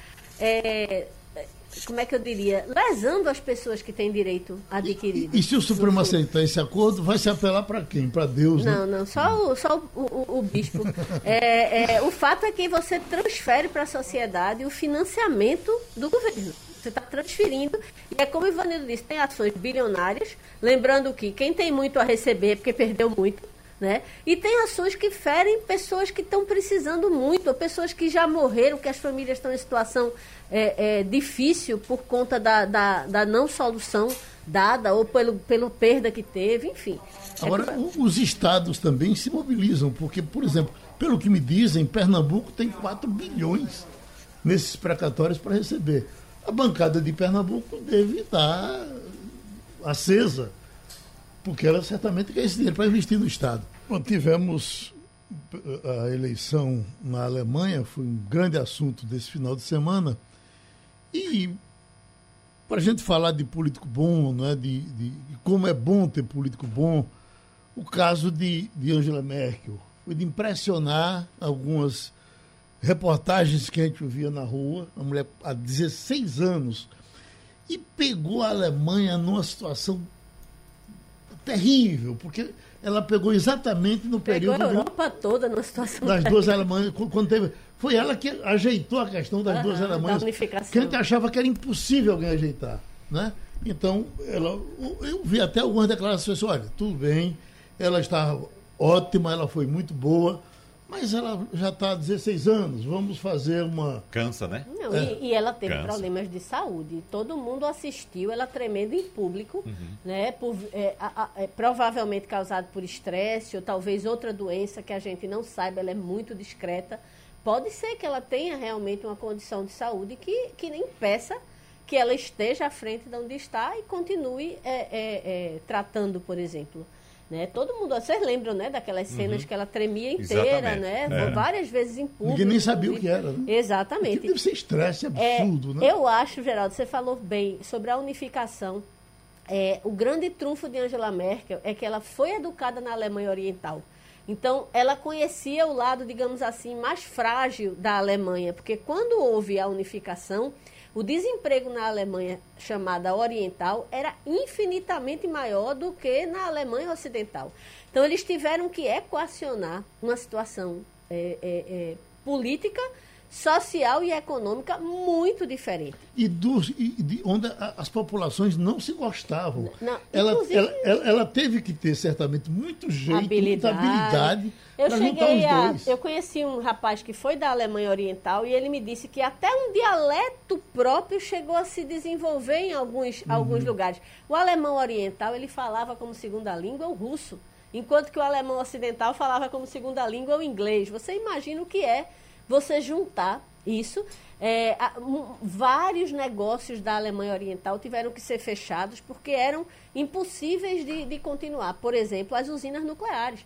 como é que eu diria, lesando as pessoas que têm direito adquirido. E se o Supremo aceitar esse acordo, vai se apelar para quem? Para Deus, né? Não, não, só o, só o, o, o bispo. É, é, o fato é que você transfere para a sociedade o financiamento do governo. Você está transferindo. E é como o Ivanildo disse, tem ações bilionárias. Lembrando que quem tem muito a receber é porque perdeu muito. Né? E tem ações que ferem pessoas que estão precisando muito, ou pessoas que já morreram, que as famílias estão em situação é, é, difícil por conta da, da, da, não solução dada, ou pelo, pelo perda que teve, enfim. Agora, é... os estados também se mobilizam, porque, por exemplo, pelo que me dizem, Pernambuco tem 4 bilhões nesses precatórios para receber. A bancada de Pernambuco deve estar acesa porque ela certamente quer esse dinheiro para investir no Estado. Bom, tivemos a eleição na Alemanha, foi um grande assunto desse final de semana. E para a gente falar de político bom, né, de, de, de, como é bom ter político bom, o caso de, de Angela Merkel. Foi de impressionar algumas reportagens que a gente via na rua, uma mulher há 16 anos, e pegou a Alemanha numa situação terrível, porque ela pegou exatamente no pegou período. a Europa de, toda numa situação das duas Alemanhas, quando teve. Foi ela que ajeitou a questão das duas Alemanhas. Que a gente achava que era impossível alguém ajeitar. Né? Então, ela, eu vi até algumas declarações, olha, tudo bem, ela está ótima, ela foi muito boa, mas ela já está há 16 anos, vamos fazer uma. Cansa, né? Não, é. e, e, ela teve Cansa. problemas de saúde. Todo mundo assistiu ela tremendo em público, uhum. né? Por, é, a, a, é, provavelmente causado por estresse ou talvez outra doença que a gente não saiba, ela é muito discreta. Pode ser que ela tenha realmente uma condição de saúde que, que nem impeça que ela esteja à frente de onde está e continue é, é, é tratando, por exemplo. Né? Todo mundo, vocês lembram, né, daquelas cenas uhum. que ela tremia inteira, Exatamente. né? É. Várias vezes em público. Ninguém nem sabia o que era. Né? Exatamente. deve ser estresse é, absurdo, né? Eu acho, Geraldo, você falou bem sobre a unificação. É, o grande trunfo de Angela Merkel é que ela foi educada na Alemanha Oriental. Então, ela conhecia o lado, digamos assim, mais frágil da Alemanha, porque quando houve a unificação, o desemprego na Alemanha chamada oriental era infinitamente maior do que na Alemanha ocidental. Então eles tiveram que equacionar uma situação é, é, é, política social e econômica muito diferente. E, dos, e de onde as populações não se gostavam. Não, ela, ela, ela, ela, teve que ter certamente muito jeito, habilidade. muita habilidade. Eu cheguei a. Eu conheci um rapaz que foi da Alemanha Oriental e ele me disse que até um dialeto próprio chegou a se desenvolver em alguns, uhum. alguns lugares. O alemão oriental ele falava como segunda língua o russo, enquanto que o alemão ocidental falava como segunda língua o inglês. Você imagina o que é você juntar isso. É, um, vários negócios da Alemanha Oriental tiveram que ser fechados porque eram impossíveis de, de continuar. Por exemplo, as usinas nucleares.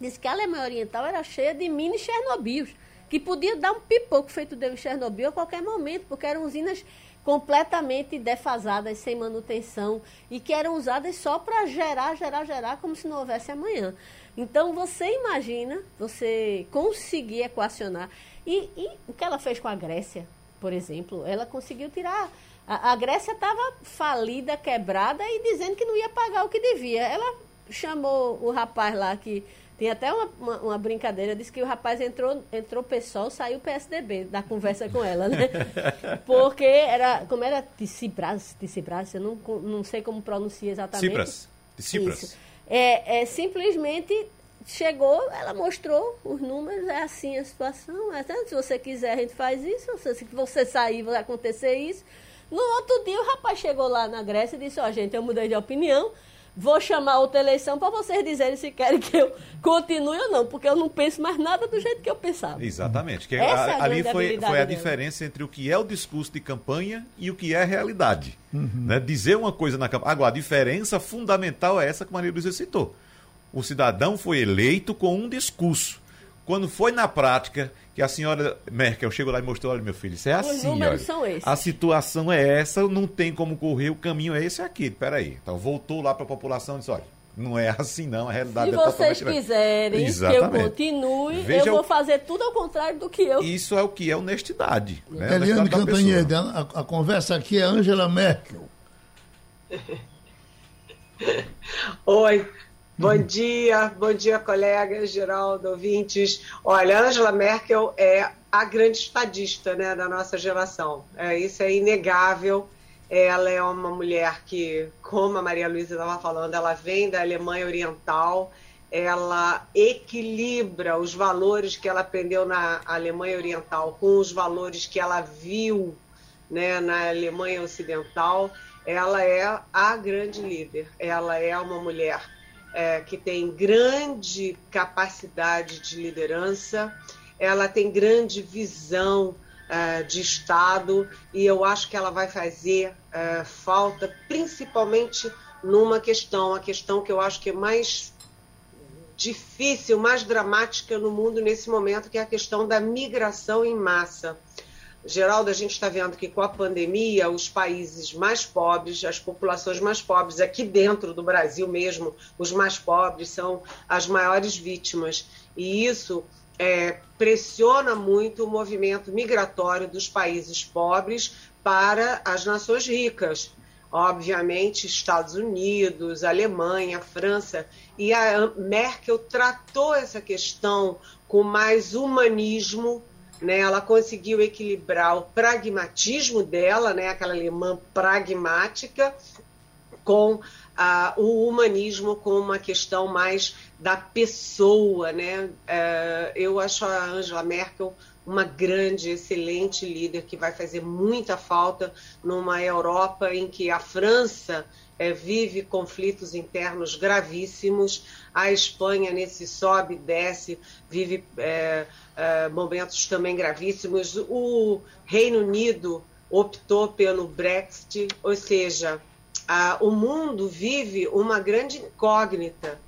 Diz que a Alemanha Oriental era cheia de mini Chernobyl, que podia dar um pipoco feito deu em Chernobyl a qualquer momento, porque eram usinas completamente defasadas, sem manutenção, e que eram usadas só para gerar, gerar, gerar, como se não houvesse amanhã. Então, você imagina, você conseguir equacionar. E, e, o que ela fez com a Grécia, por exemplo, ela conseguiu tirar. A, a Grécia estava falida, quebrada e dizendo que não ia pagar o que devia. Ela chamou o rapaz lá que. Tem até uma, uma, uma, brincadeira, disse que o rapaz entrou, entrou PSOL, saiu PSDB da conversa com ela, né? Porque era, como era Tissibras, Tissibras, eu não, não sei como pronuncia exatamente. Cipras, Tissibras. É, é, simplesmente chegou, ela mostrou os números, é assim a situação. É, assim, se você quiser, a gente faz isso. Se você sair, vai acontecer isso. No outro dia, o rapaz chegou lá na Grécia e disse: Ó, oh, gente, eu mudei de opinião. Vou chamar outra eleição para vocês dizerem se querem que eu continue ou não, porque eu não penso mais nada do jeito que eu pensava. Exatamente. Que a, é ali foi, foi a dela. diferença entre o que é o discurso de campanha e o que é a realidade. Uhum. Né? Dizer uma coisa na campanha. Agora, a diferença fundamental é essa que a Maria Luísa citou o cidadão foi eleito com um discurso. Quando foi na prática, que a senhora Merkel chegou lá e mostrou, olha meu filho, isso é assim, olha, são esses. a situação é essa, não tem como correr, o caminho é esse aqui, peraí. Então voltou lá para a população e disse, olha, não é assim não, a realidade Se é vocês quiserem Exatamente. que eu continue, Veja eu vou fazer tudo ao contrário do que eu... Isso é o que é honestidade. Né? Eliane Cantanhede, a, a conversa aqui é Angela Merkel. Oi, Bom dia, bom dia, colegas, Geraldo, ouvintes. Olha, Angela Merkel é a grande estadista né, da nossa geração. É, isso é inegável. Ela é uma mulher que, como a Maria Luísa estava falando, ela vem da Alemanha Oriental, ela equilibra os valores que ela aprendeu na Alemanha Oriental com os valores que ela viu né, na Alemanha Ocidental. Ela é a grande líder, ela é uma mulher é, que tem grande capacidade de liderança, ela tem grande visão é, de Estado e eu acho que ela vai fazer é, falta, principalmente numa questão, a questão que eu acho que é mais difícil, mais dramática no mundo nesse momento, que é a questão da migração em massa. Geraldo, a gente está vendo que com a pandemia, os países mais pobres, as populações mais pobres, aqui dentro do Brasil mesmo, os mais pobres são as maiores vítimas. E isso é, pressiona muito o movimento migratório dos países pobres para as nações ricas. Obviamente, Estados Unidos, Alemanha, França. E a Merkel tratou essa questão com mais humanismo né? Ela conseguiu equilibrar o pragmatismo dela, né? aquela alemã pragmática, com ah, o humanismo como uma questão mais da pessoa. Né? Eh, eu acho a Angela Merkel uma grande, excelente líder que vai fazer muita falta numa Europa em que a França é, vive conflitos internos gravíssimos, a Espanha, nesse sobe e desce, vive é, é, momentos também gravíssimos. O Reino Unido optou pelo Brexit, ou seja, a, o mundo vive uma grande incógnita.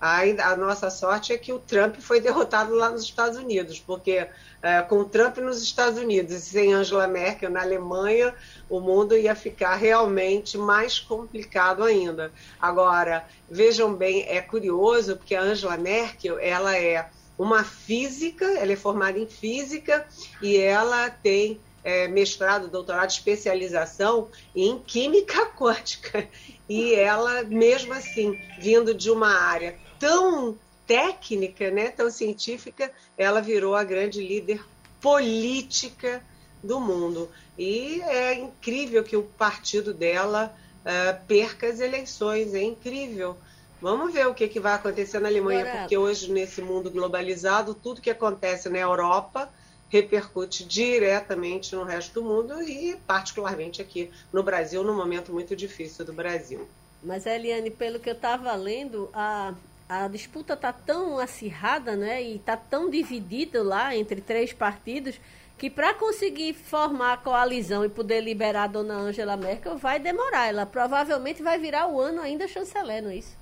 A, a nossa sorte é que o Trump foi derrotado lá nos Estados Unidos, porque é, com o Trump nos Estados Unidos e sem Angela Merkel na Alemanha, o mundo ia ficar realmente mais complicado ainda. Agora, vejam bem, é curioso porque a Angela Merkel, ela é uma física, ela é formada em física e ela tem é, mestrado, doutorado, especialização em química quântica. E ela, mesmo assim, vindo de uma área tão técnica, né, tão científica, ela virou a grande líder política do mundo. E é incrível que o partido dela uh, perca as eleições, é incrível. Vamos ver o que, que vai acontecer na Alemanha, Agora... porque hoje, nesse mundo globalizado, tudo que acontece na Europa repercute diretamente no resto do mundo e, particularmente, aqui no Brasil, num momento muito difícil do Brasil. Mas, Eliane, pelo que eu estava lendo, a, a disputa está tão acirrada né, e está tão dividida lá entre três partidos que para conseguir formar a coalizão e poder liberar a dona Angela Merkel vai demorar. Ela provavelmente vai virar o ano ainda chanceler, não é isso?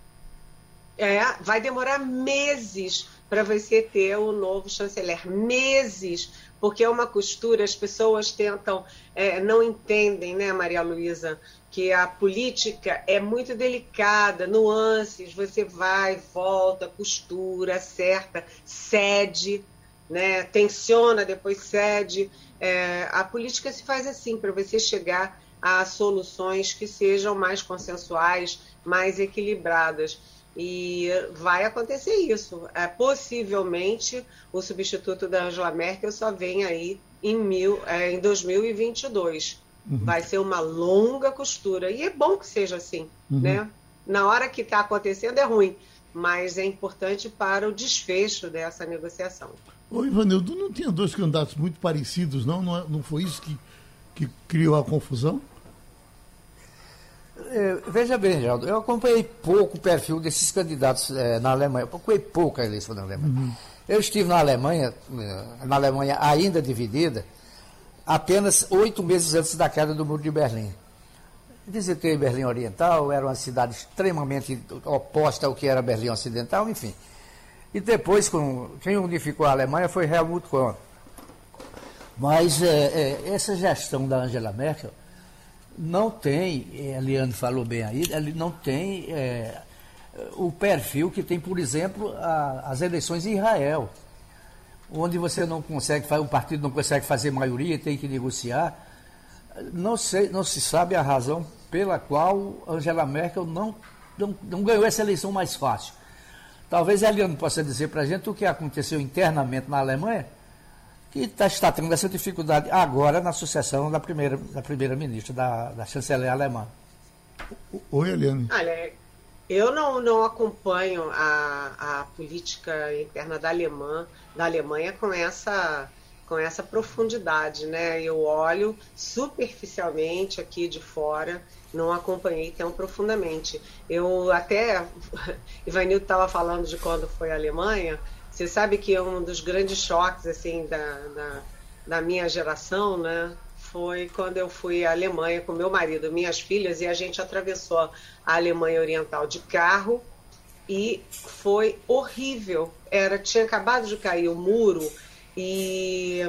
É, vai demorar meses para você ter o novo chanceler. Meses, porque é uma costura, as pessoas tentam, é, não entendem, né, Maria Luísa, que a política é muito delicada, nuances, você vai, volta, costura, acerta, cede, né, tensiona, depois cede. É, a política se faz assim, para você chegar a soluções que sejam mais consensuais, mais equilibradas. E vai acontecer isso. É, possivelmente o substituto da Angela Merkel só vem aí em, mil, é, em 2022. Uhum. Vai ser uma longa costura. E é bom que seja assim. Uhum. Né? Na hora que está acontecendo é ruim, mas é importante para o desfecho dessa negociação. Ô, Ivanildo, não tinha dois candidatos muito parecidos, não? Não, é, não foi isso que, que criou a confusão? É, veja bem, Geraldo, eu acompanhei pouco o perfil desses candidatos é, na Alemanha. Eu acompanhei pouco a eleição na Alemanha. Uhum. Eu estive na Alemanha, é, na Alemanha ainda dividida, apenas oito meses antes da queda do Muro de Berlim. Visitei Berlim Oriental, era uma cidade extremamente oposta ao que era Berlim Ocidental, enfim. E depois, com, quem unificou a Alemanha foi Helmut Kohl. Mas é, é, essa gestão da Angela Merkel não tem, a Eliane falou bem aí, ele não tem é, o perfil que tem, por exemplo, a, as eleições em Israel, onde você não consegue, o partido não consegue fazer maioria, tem que negociar. Não, sei, não se sabe a razão pela qual Angela Merkel não, não, não ganhou essa eleição mais fácil. Talvez a Eliane possa dizer para a gente o que aconteceu internamente na Alemanha, que tá, está tendo essa dificuldade agora na sucessão da primeira, da primeira ministra, da, da chanceler alemã. Oi, Eliane. Olha, eu não, não acompanho a, a política interna da, Alemã, da Alemanha com essa, com essa profundidade, né? Eu olho superficialmente aqui de fora não acompanhei tão profundamente. Eu até, Ivanildo estava falando de quando foi à Alemanha, você sabe que um dos grandes choques assim da, da, da minha geração, né, foi quando eu fui à Alemanha com meu marido, minhas filhas, e a gente atravessou a Alemanha Oriental de carro e foi horrível. Era tinha acabado de cair o muro e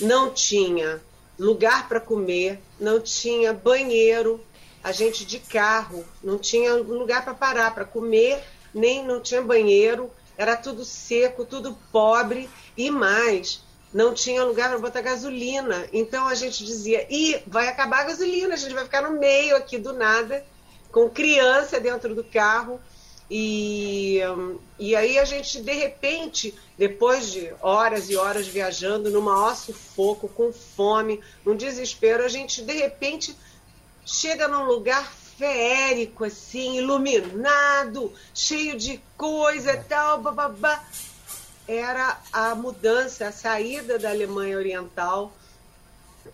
não tinha lugar para comer, não tinha banheiro, a gente de carro não tinha lugar para parar para comer, nem não tinha banheiro, era tudo seco, tudo pobre e mais, não tinha lugar para botar gasolina. Então a gente dizia: "E vai acabar a gasolina, a gente vai ficar no meio aqui do nada, com criança dentro do carro". E, e aí a gente, de repente, depois de horas e horas viajando, numa maior sufoco, com fome, num desespero, a gente, de repente, chega num lugar feérico, assim, iluminado, cheio de coisa e tal, bababá. Era a mudança, a saída da Alemanha Oriental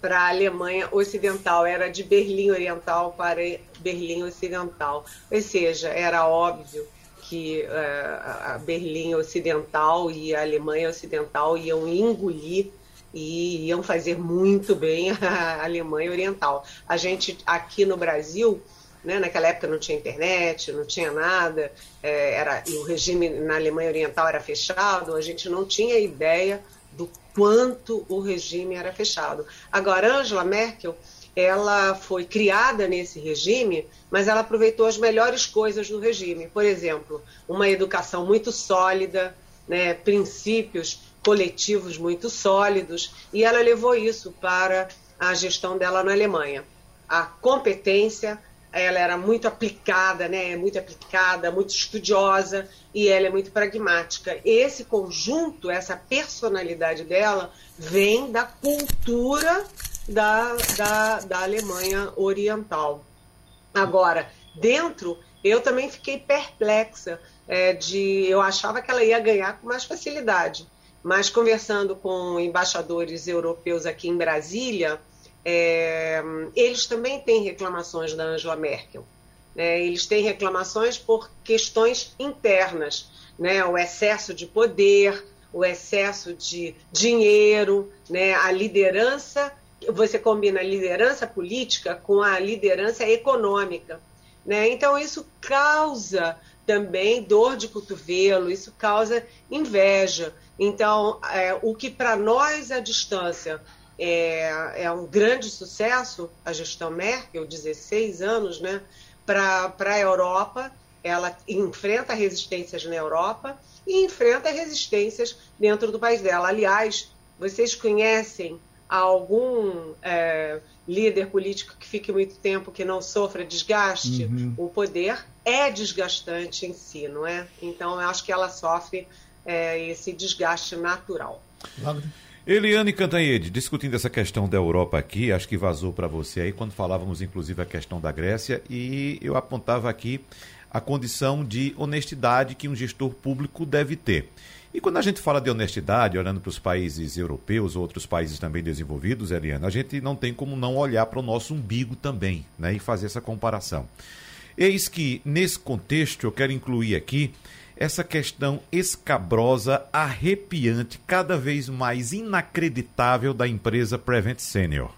para a Alemanha Ocidental, era de Berlim Oriental para Berlim Ocidental. Ou seja, era óbvio que uh, a Berlim Ocidental e a Alemanha Ocidental iam engolir e iam fazer muito bem a Alemanha Oriental. A gente aqui no Brasil, né, naquela época não tinha internet, não tinha nada, é, era, e o regime na Alemanha Oriental era fechado, a gente não tinha ideia do quanto o regime era fechado. Agora, Angela Merkel, ela foi criada nesse regime, mas ela aproveitou as melhores coisas do regime. Por exemplo, uma educação muito sólida, né, princípios coletivos muito sólidos, e ela levou isso para a gestão dela na Alemanha. A competência, ela era muito aplicada, né, muito aplicada, muito estudiosa, e ela é muito pragmática. Esse conjunto, essa personalidade dela, vem da cultura da, da, da Alemanha Oriental. Agora, dentro, eu também fiquei perplexa é, de. Eu achava que ela ia ganhar com mais facilidade mas conversando com embaixadores europeus aqui em Brasília, é, eles também têm reclamações da Angela Merkel. Né? Eles têm reclamações por questões internas, né? o excesso de poder, o excesso de dinheiro, né? a liderança. Você combina a liderança política com a liderança econômica. Né? Então, isso causa também dor de cotovelo, isso causa inveja. Então, é, o que para nós à distância é, é, um grande sucesso, a gestão Merkel, 16 anos, né? Para a Europa, ela enfrenta resistências na Europa e enfrenta resistências dentro do país dela. Aliás, vocês conhecem algum é, líder político que fique muito tempo que não sofra desgaste? Uhum. O poder é desgastante em si, não é? Então, eu acho que ela sofre é, esse desgaste natural. Eliane Cantanhede, discutindo essa questão da Europa aqui, acho que vazou para você aí quando falávamos inclusive a questão da Grécia e eu apontava aqui a condição de honestidade que um gestor público deve ter. E quando a gente fala de honestidade, olhando para os países europeus, outros países também desenvolvidos, Eliane, a gente não tem como não olhar para o nosso umbigo também, né, e fazer essa comparação. Eis que, nesse contexto, eu quero incluir aqui essa questão escabrosa, arrepiante, cada vez mais inacreditável da empresa Prevent Senior.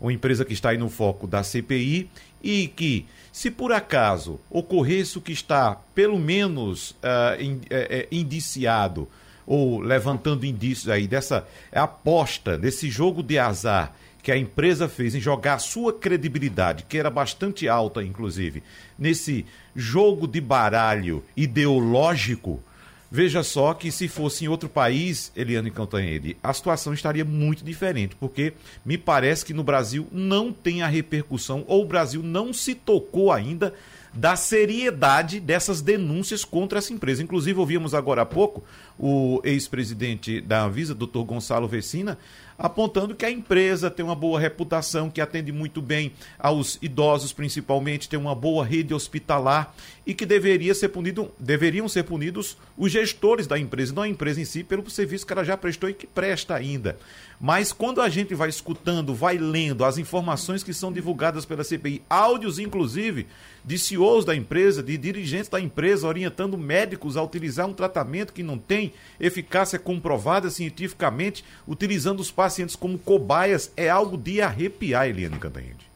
Uma empresa que está aí no foco da CPI e que, se por acaso ocorresse o que está, pelo menos, uh, in, é, é, indiciado ou levantando indícios aí dessa aposta, desse jogo de azar que a empresa fez em jogar sua credibilidade, que era bastante alta, inclusive, nesse jogo de baralho ideológico, veja só que se fosse em outro país, Eliane Cantanhede, a situação estaria muito diferente, porque me parece que no Brasil não tem a repercussão, ou o Brasil não se tocou ainda da seriedade dessas denúncias contra essa empresa. Inclusive, ouvimos agora há pouco o ex-presidente da Anvisa, doutor Gonçalo Vecina, apontando que a empresa tem uma boa reputação, que atende muito bem aos idosos, principalmente, tem uma boa rede hospitalar e que deveria ser punido, deveriam ser punidos os gestores da empresa, não a empresa em si, pelo serviço que ela já prestou e que presta ainda. Mas quando a gente vai escutando, vai lendo as informações que são divulgadas pela CPI, áudios inclusive de CEOs da empresa, de dirigentes da empresa orientando médicos a utilizar um tratamento que não tem eficácia comprovada cientificamente, utilizando os pacientes como cobaias, é algo de arrepiar, Eliane Cantanhede.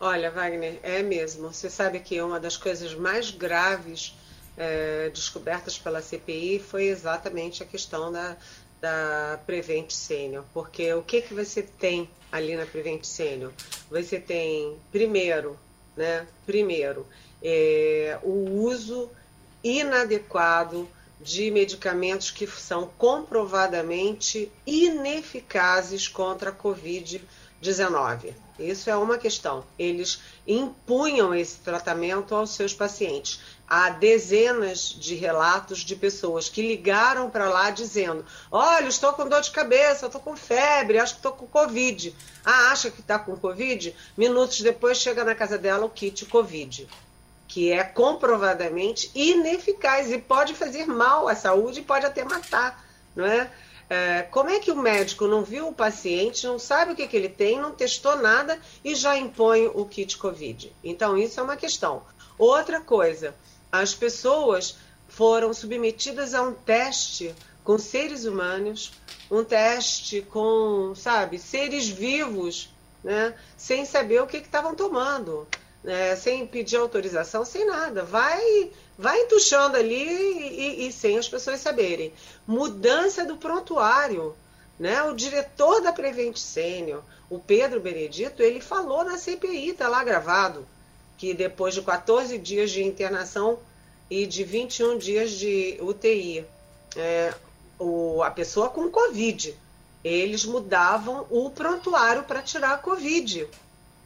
Olha, Wagner, é mesmo. Você sabe que uma das coisas mais graves é, descobertas pela CPI foi exatamente a questão da, da Prevent Senior, porque o que, que você tem ali na Prevent Senior? Você tem, primeiro, né, primeiro, é, o uso inadequado de medicamentos que são comprovadamente ineficazes contra a Covid-19. Isso é uma questão. Eles impunham esse tratamento aos seus pacientes. Há dezenas de relatos de pessoas que ligaram para lá dizendo: Olha, estou com dor de cabeça, estou com febre, acho que estou com Covid. Ah, acha que está com Covid? Minutos depois chega na casa dela o kit Covid que é comprovadamente ineficaz e pode fazer mal à saúde e pode até matar, não é? é como é que o médico não viu o paciente, não sabe o que, que ele tem, não testou nada e já impõe o kit COVID? Então, isso é uma questão. Outra coisa, as pessoas foram submetidas a um teste com seres humanos, um teste com, sabe, seres vivos, né, sem saber o que estavam tomando né, sem pedir autorização, sem nada. Vai vai entuchando ali e, e, sem as pessoas saberem. Mudança do prontuário. Né? O diretor da Prevent Sênior, o Pedro Benedito, ele falou na CPI, está lá gravado, que depois de 14 dias de internação e de 21 dias de UTI, é, o, a pessoa com Covid, eles mudavam o prontuário para tirar a Covid.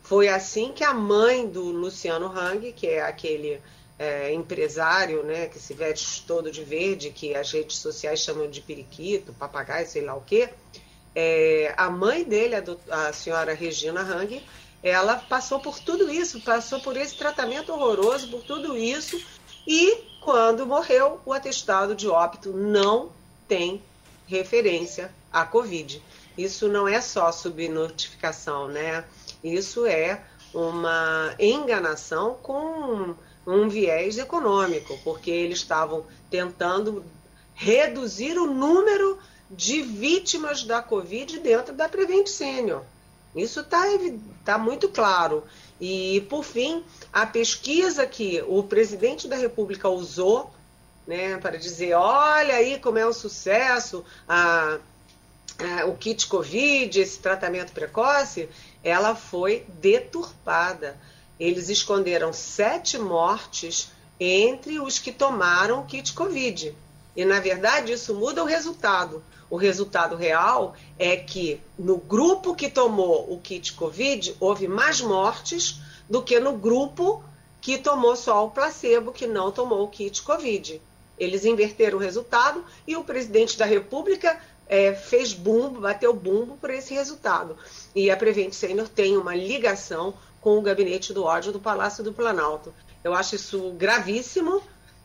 Foi assim que a mãe do Luciano Hang, que é aquele é, empresário né, que se veste todo de verde, que as redes sociais chamam de periquito, papagaio, sei lá o quê, é, a mãe dele, a, do, a senhora Regina Hang, ela passou por tudo isso, passou por esse tratamento horroroso, por tudo isso, e quando morreu, o atestado de óbito não tem referência à Covid. Isso não é só subnotificação, né? Isso é uma enganação com um viés econômico, porque eles estavam tentando reduzir o número de vítimas da Covid dentro da Prevent Senior. Isso está tá muito claro. E, por fim, a pesquisa que o presidente da República usou né, para dizer: olha aí como é um sucesso a, a, o kit Covid, esse tratamento precoce, ela foi deturpada. Eles esconderam sete mortes entre os que tomaram kit Covid. E, na verdade, isso muda o resultado. O resultado real é que no grupo que tomou o kit Covid, houve mais mortes do que no grupo que tomou só o placebo, que não tomou o kit Covid. Eles inverteram o resultado e o presidente da República é, fez bumbo, bateu bumbo por esse resultado. E a Prevent Senior tem uma ligação com o gabinete do ódio do Palácio do Planalto. Eu acho isso gravíssimo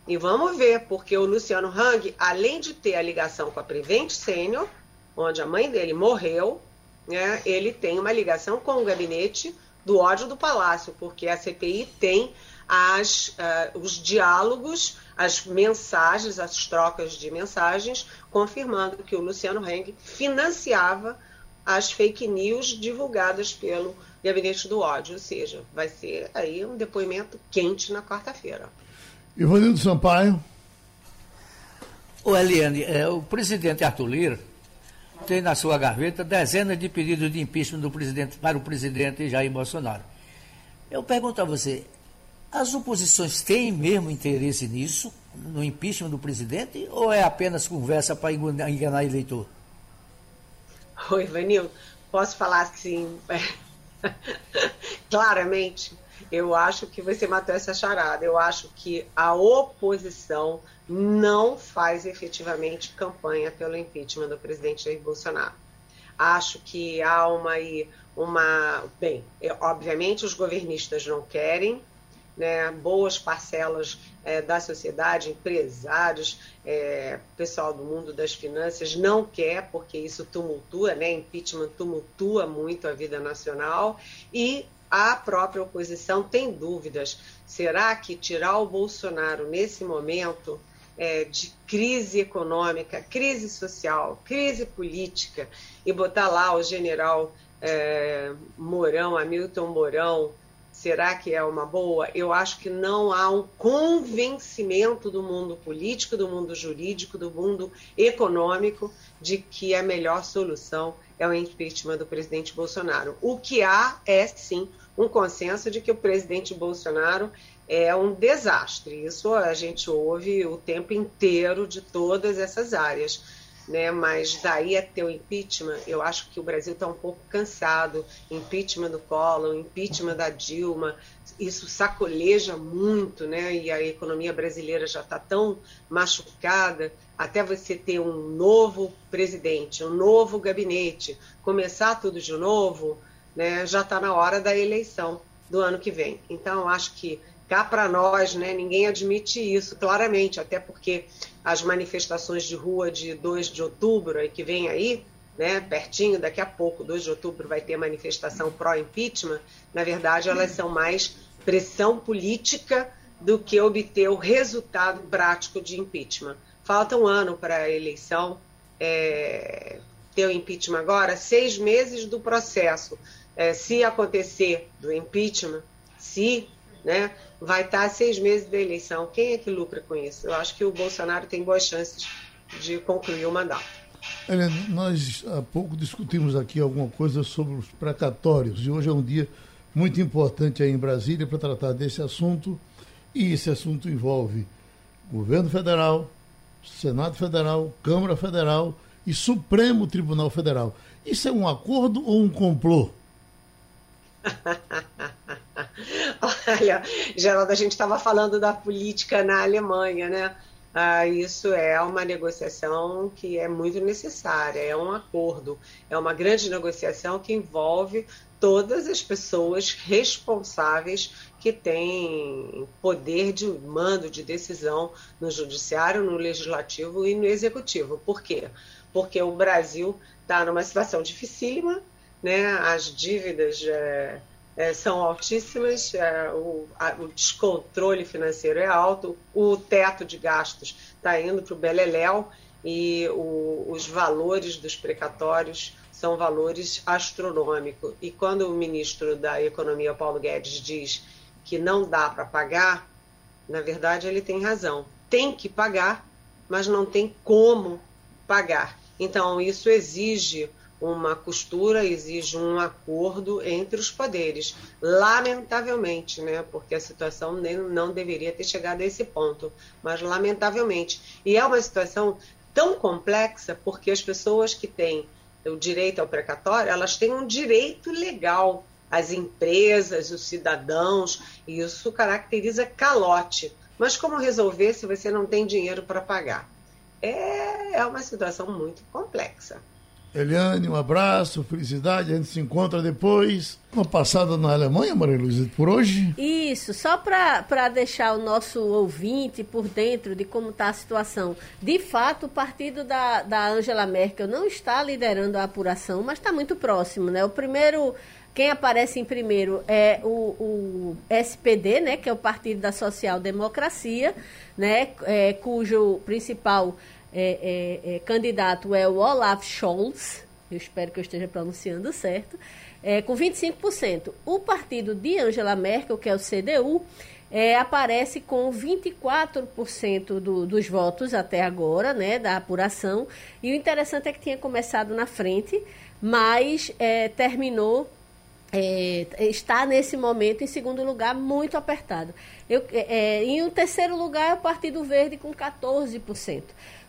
e vamos ver, porque o Luciano Hang, além de ter a ligação com a Prevent Senior, onde a mãe dele morreu, né, ele tem uma ligação com o gabinete do ódio do Palácio, porque a CPI tem as, uh, os diálogos as mensagens, as trocas de mensagens, confirmando que o Luciano Heng financiava as fake news divulgadas pelo Gabinete do Ódio. Ou seja, vai ser aí um depoimento quente na quarta-feira. Ivanildo Sampaio. O Eliane, é, o presidente Arthur Lira tem na sua gaveta dezenas de pedidos de impeachment do presidente, para o presidente Jair Bolsonaro. Eu pergunto a você, as oposições têm mesmo interesse nisso, no impeachment do presidente, ou é apenas conversa para enganar eleitor? Oi, Vanil, posso falar assim, claramente? Eu acho que você matou essa charada. Eu acho que a oposição não faz efetivamente campanha pelo impeachment do presidente Jair Bolsonaro. Acho que há uma, uma. Bem, obviamente os governistas não querem, né, boas parcelas é, da sociedade, empresários, é, pessoal do mundo das finanças não quer, porque isso tumultua, né, impeachment tumultua muito a vida nacional e a própria oposição tem dúvidas. Será que tirar o Bolsonaro nesse momento é, de crise econômica, crise social, crise política e botar lá o general é, Mourão, Hamilton Mourão, Será que é uma boa? Eu acho que não há um convencimento do mundo político, do mundo jurídico, do mundo econômico de que a melhor solução é o impeachment do presidente Bolsonaro. O que há é, sim, um consenso de que o presidente Bolsonaro é um desastre. Isso a gente ouve o tempo inteiro de todas essas áreas né? Mas daí até o impeachment, eu acho que o Brasil está um pouco cansado. Impeachment do Collor, impeachment da Dilma, isso sacoleja muito, né? E a economia brasileira já está tão machucada. Até você ter um novo presidente, um novo gabinete, começar tudo de novo, né? Já está na hora da eleição do ano que vem. Então, acho que cá para nós, né? Ninguém admite isso claramente, até porque as manifestações de rua de 2 de outubro, que vem aí, né, pertinho, daqui a pouco, 2 de outubro, vai ter manifestação pró-impeachment, na verdade, elas são mais pressão política do que obter o resultado prático de impeachment. Falta um ano para a eleição, é, ter o impeachment agora, seis meses do processo. É, se acontecer do impeachment, se né, vai estar seis meses da eleição. Quem é que lucra com isso? Eu acho que o Bolsonaro tem boas chances de concluir o mandato. Helena, nós há pouco discutimos aqui alguma coisa sobre os precatórios e hoje é um dia muito importante aí em Brasília para tratar desse assunto e esse assunto envolve governo federal, Senado Federal, Câmara Federal e Supremo Tribunal Federal. Isso é um acordo ou um complô? Olha, Geraldo, a gente estava falando da política na Alemanha, né? Ah, isso é uma negociação que é muito necessária, é um acordo, é uma grande negociação que envolve todas as pessoas responsáveis que têm poder de mando, de decisão no judiciário, no legislativo e no executivo. Por quê? Porque o Brasil está numa situação dificílima, né? as dívidas. É é, são altíssimas, é, o, a, o, descontrole financeiro é alto, o teto de gastos está indo para o beleléu e o, os valores dos precatórios são valores astronômicos. E quando o ministro da Economia, Paulo Guedes, diz que não dá para pagar, na verdade ele tem razão. Tem que pagar, mas não tem como pagar. Então, isso exige uma costura, exige um acordo entre os poderes. Lamentavelmente, né? Porque a situação nem, não deveria ter chegado a esse ponto, mas lamentavelmente. E é uma situação tão complexa porque as pessoas que têm o direito ao precatório, elas têm um direito legal. As empresas, os cidadãos, e isso caracteriza calote. Mas como resolver se você não tem dinheiro para pagar? É, é uma situação muito complexa. Eliane, um abraço, felicidade. A gente se encontra depois. Uma passada na Alemanha, Maria Luísa, por hoje? Isso, só para deixar o nosso ouvinte por dentro de como está a situação. De fato, o partido da, da Angela Merkel não está liderando a apuração, mas está muito próximo. Né? O primeiro. Quem aparece em primeiro é o, o, SPD, né, que é o Partido da Social Democracia, né, é, cujo principal é, é, é, candidato é o Olaf Scholz, eu espero que eu esteja pronunciando certo, é, com 25%. O partido de Angela Merkel, que é o CDU, é, aparece com 24% do, dos votos até agora, né, da apuração. E o interessante é que tinha começado na frente, mas é, terminou é, está nesse momento em segundo lugar muito apertado. Eu, é, em um terceiro lugar é o Partido Verde com 14%.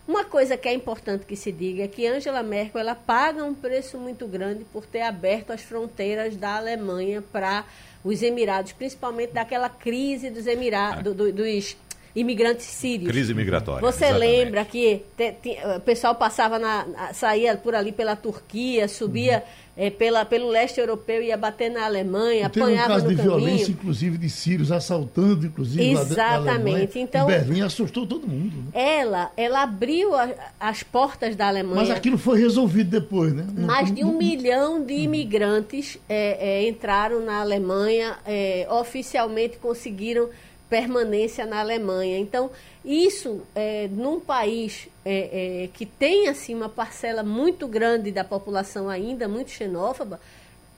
Uma coisa que é importante que se diga é que Angela Merkel ela paga um preço muito grande por ter aberto as fronteiras da Alemanha para os Emirados, principalmente daquela crise dos Emirados, do, do, dos imigrantes sírios. Crise migratória. Você exatamente. lembra que te, te, o pessoal passava na, saía por ali pela Turquia, subia uhum é, pela, pelo leste europeu ia bater na Alemanha, Teve apanhava um caso no de caminho. violência, inclusive, de sírios assaltando, inclusive, Exatamente. Lá então, Berlim assustou todo mundo. Né? Ela, ela abriu a, as portas da Alemanha. Mas aquilo foi resolvido depois, né? Mais de um milhão de imigrantes é, é, entraram na Alemanha, é, oficialmente conseguiram permanência na Alemanha. Então, isso é, num país é, é, que tem assim uma parcela muito grande da população ainda muito xenófoba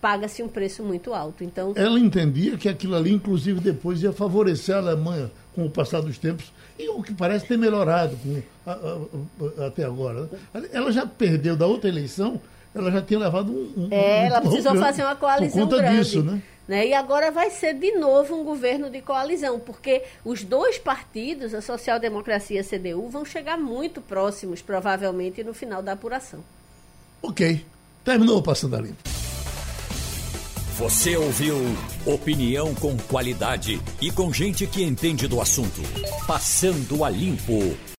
paga-se um preço muito alto. Então, ela entendia que aquilo ali, inclusive, depois ia favorecer a Alemanha com o passar dos tempos e o que parece ter melhorado com, a, a, a, até agora. Né? Ela já perdeu da outra eleição, ela já tinha levado um. um é, ela precisou fazer uma coalizão por conta grande. disso, né? Né? E agora vai ser de novo um governo de coalizão, porque os dois partidos, a Social Democracia e a CDU, vão chegar muito próximos, provavelmente, no final da apuração. Ok. Terminou o Passando a Limpo. Você ouviu opinião com qualidade e com gente que entende do assunto. Passando a Limpo.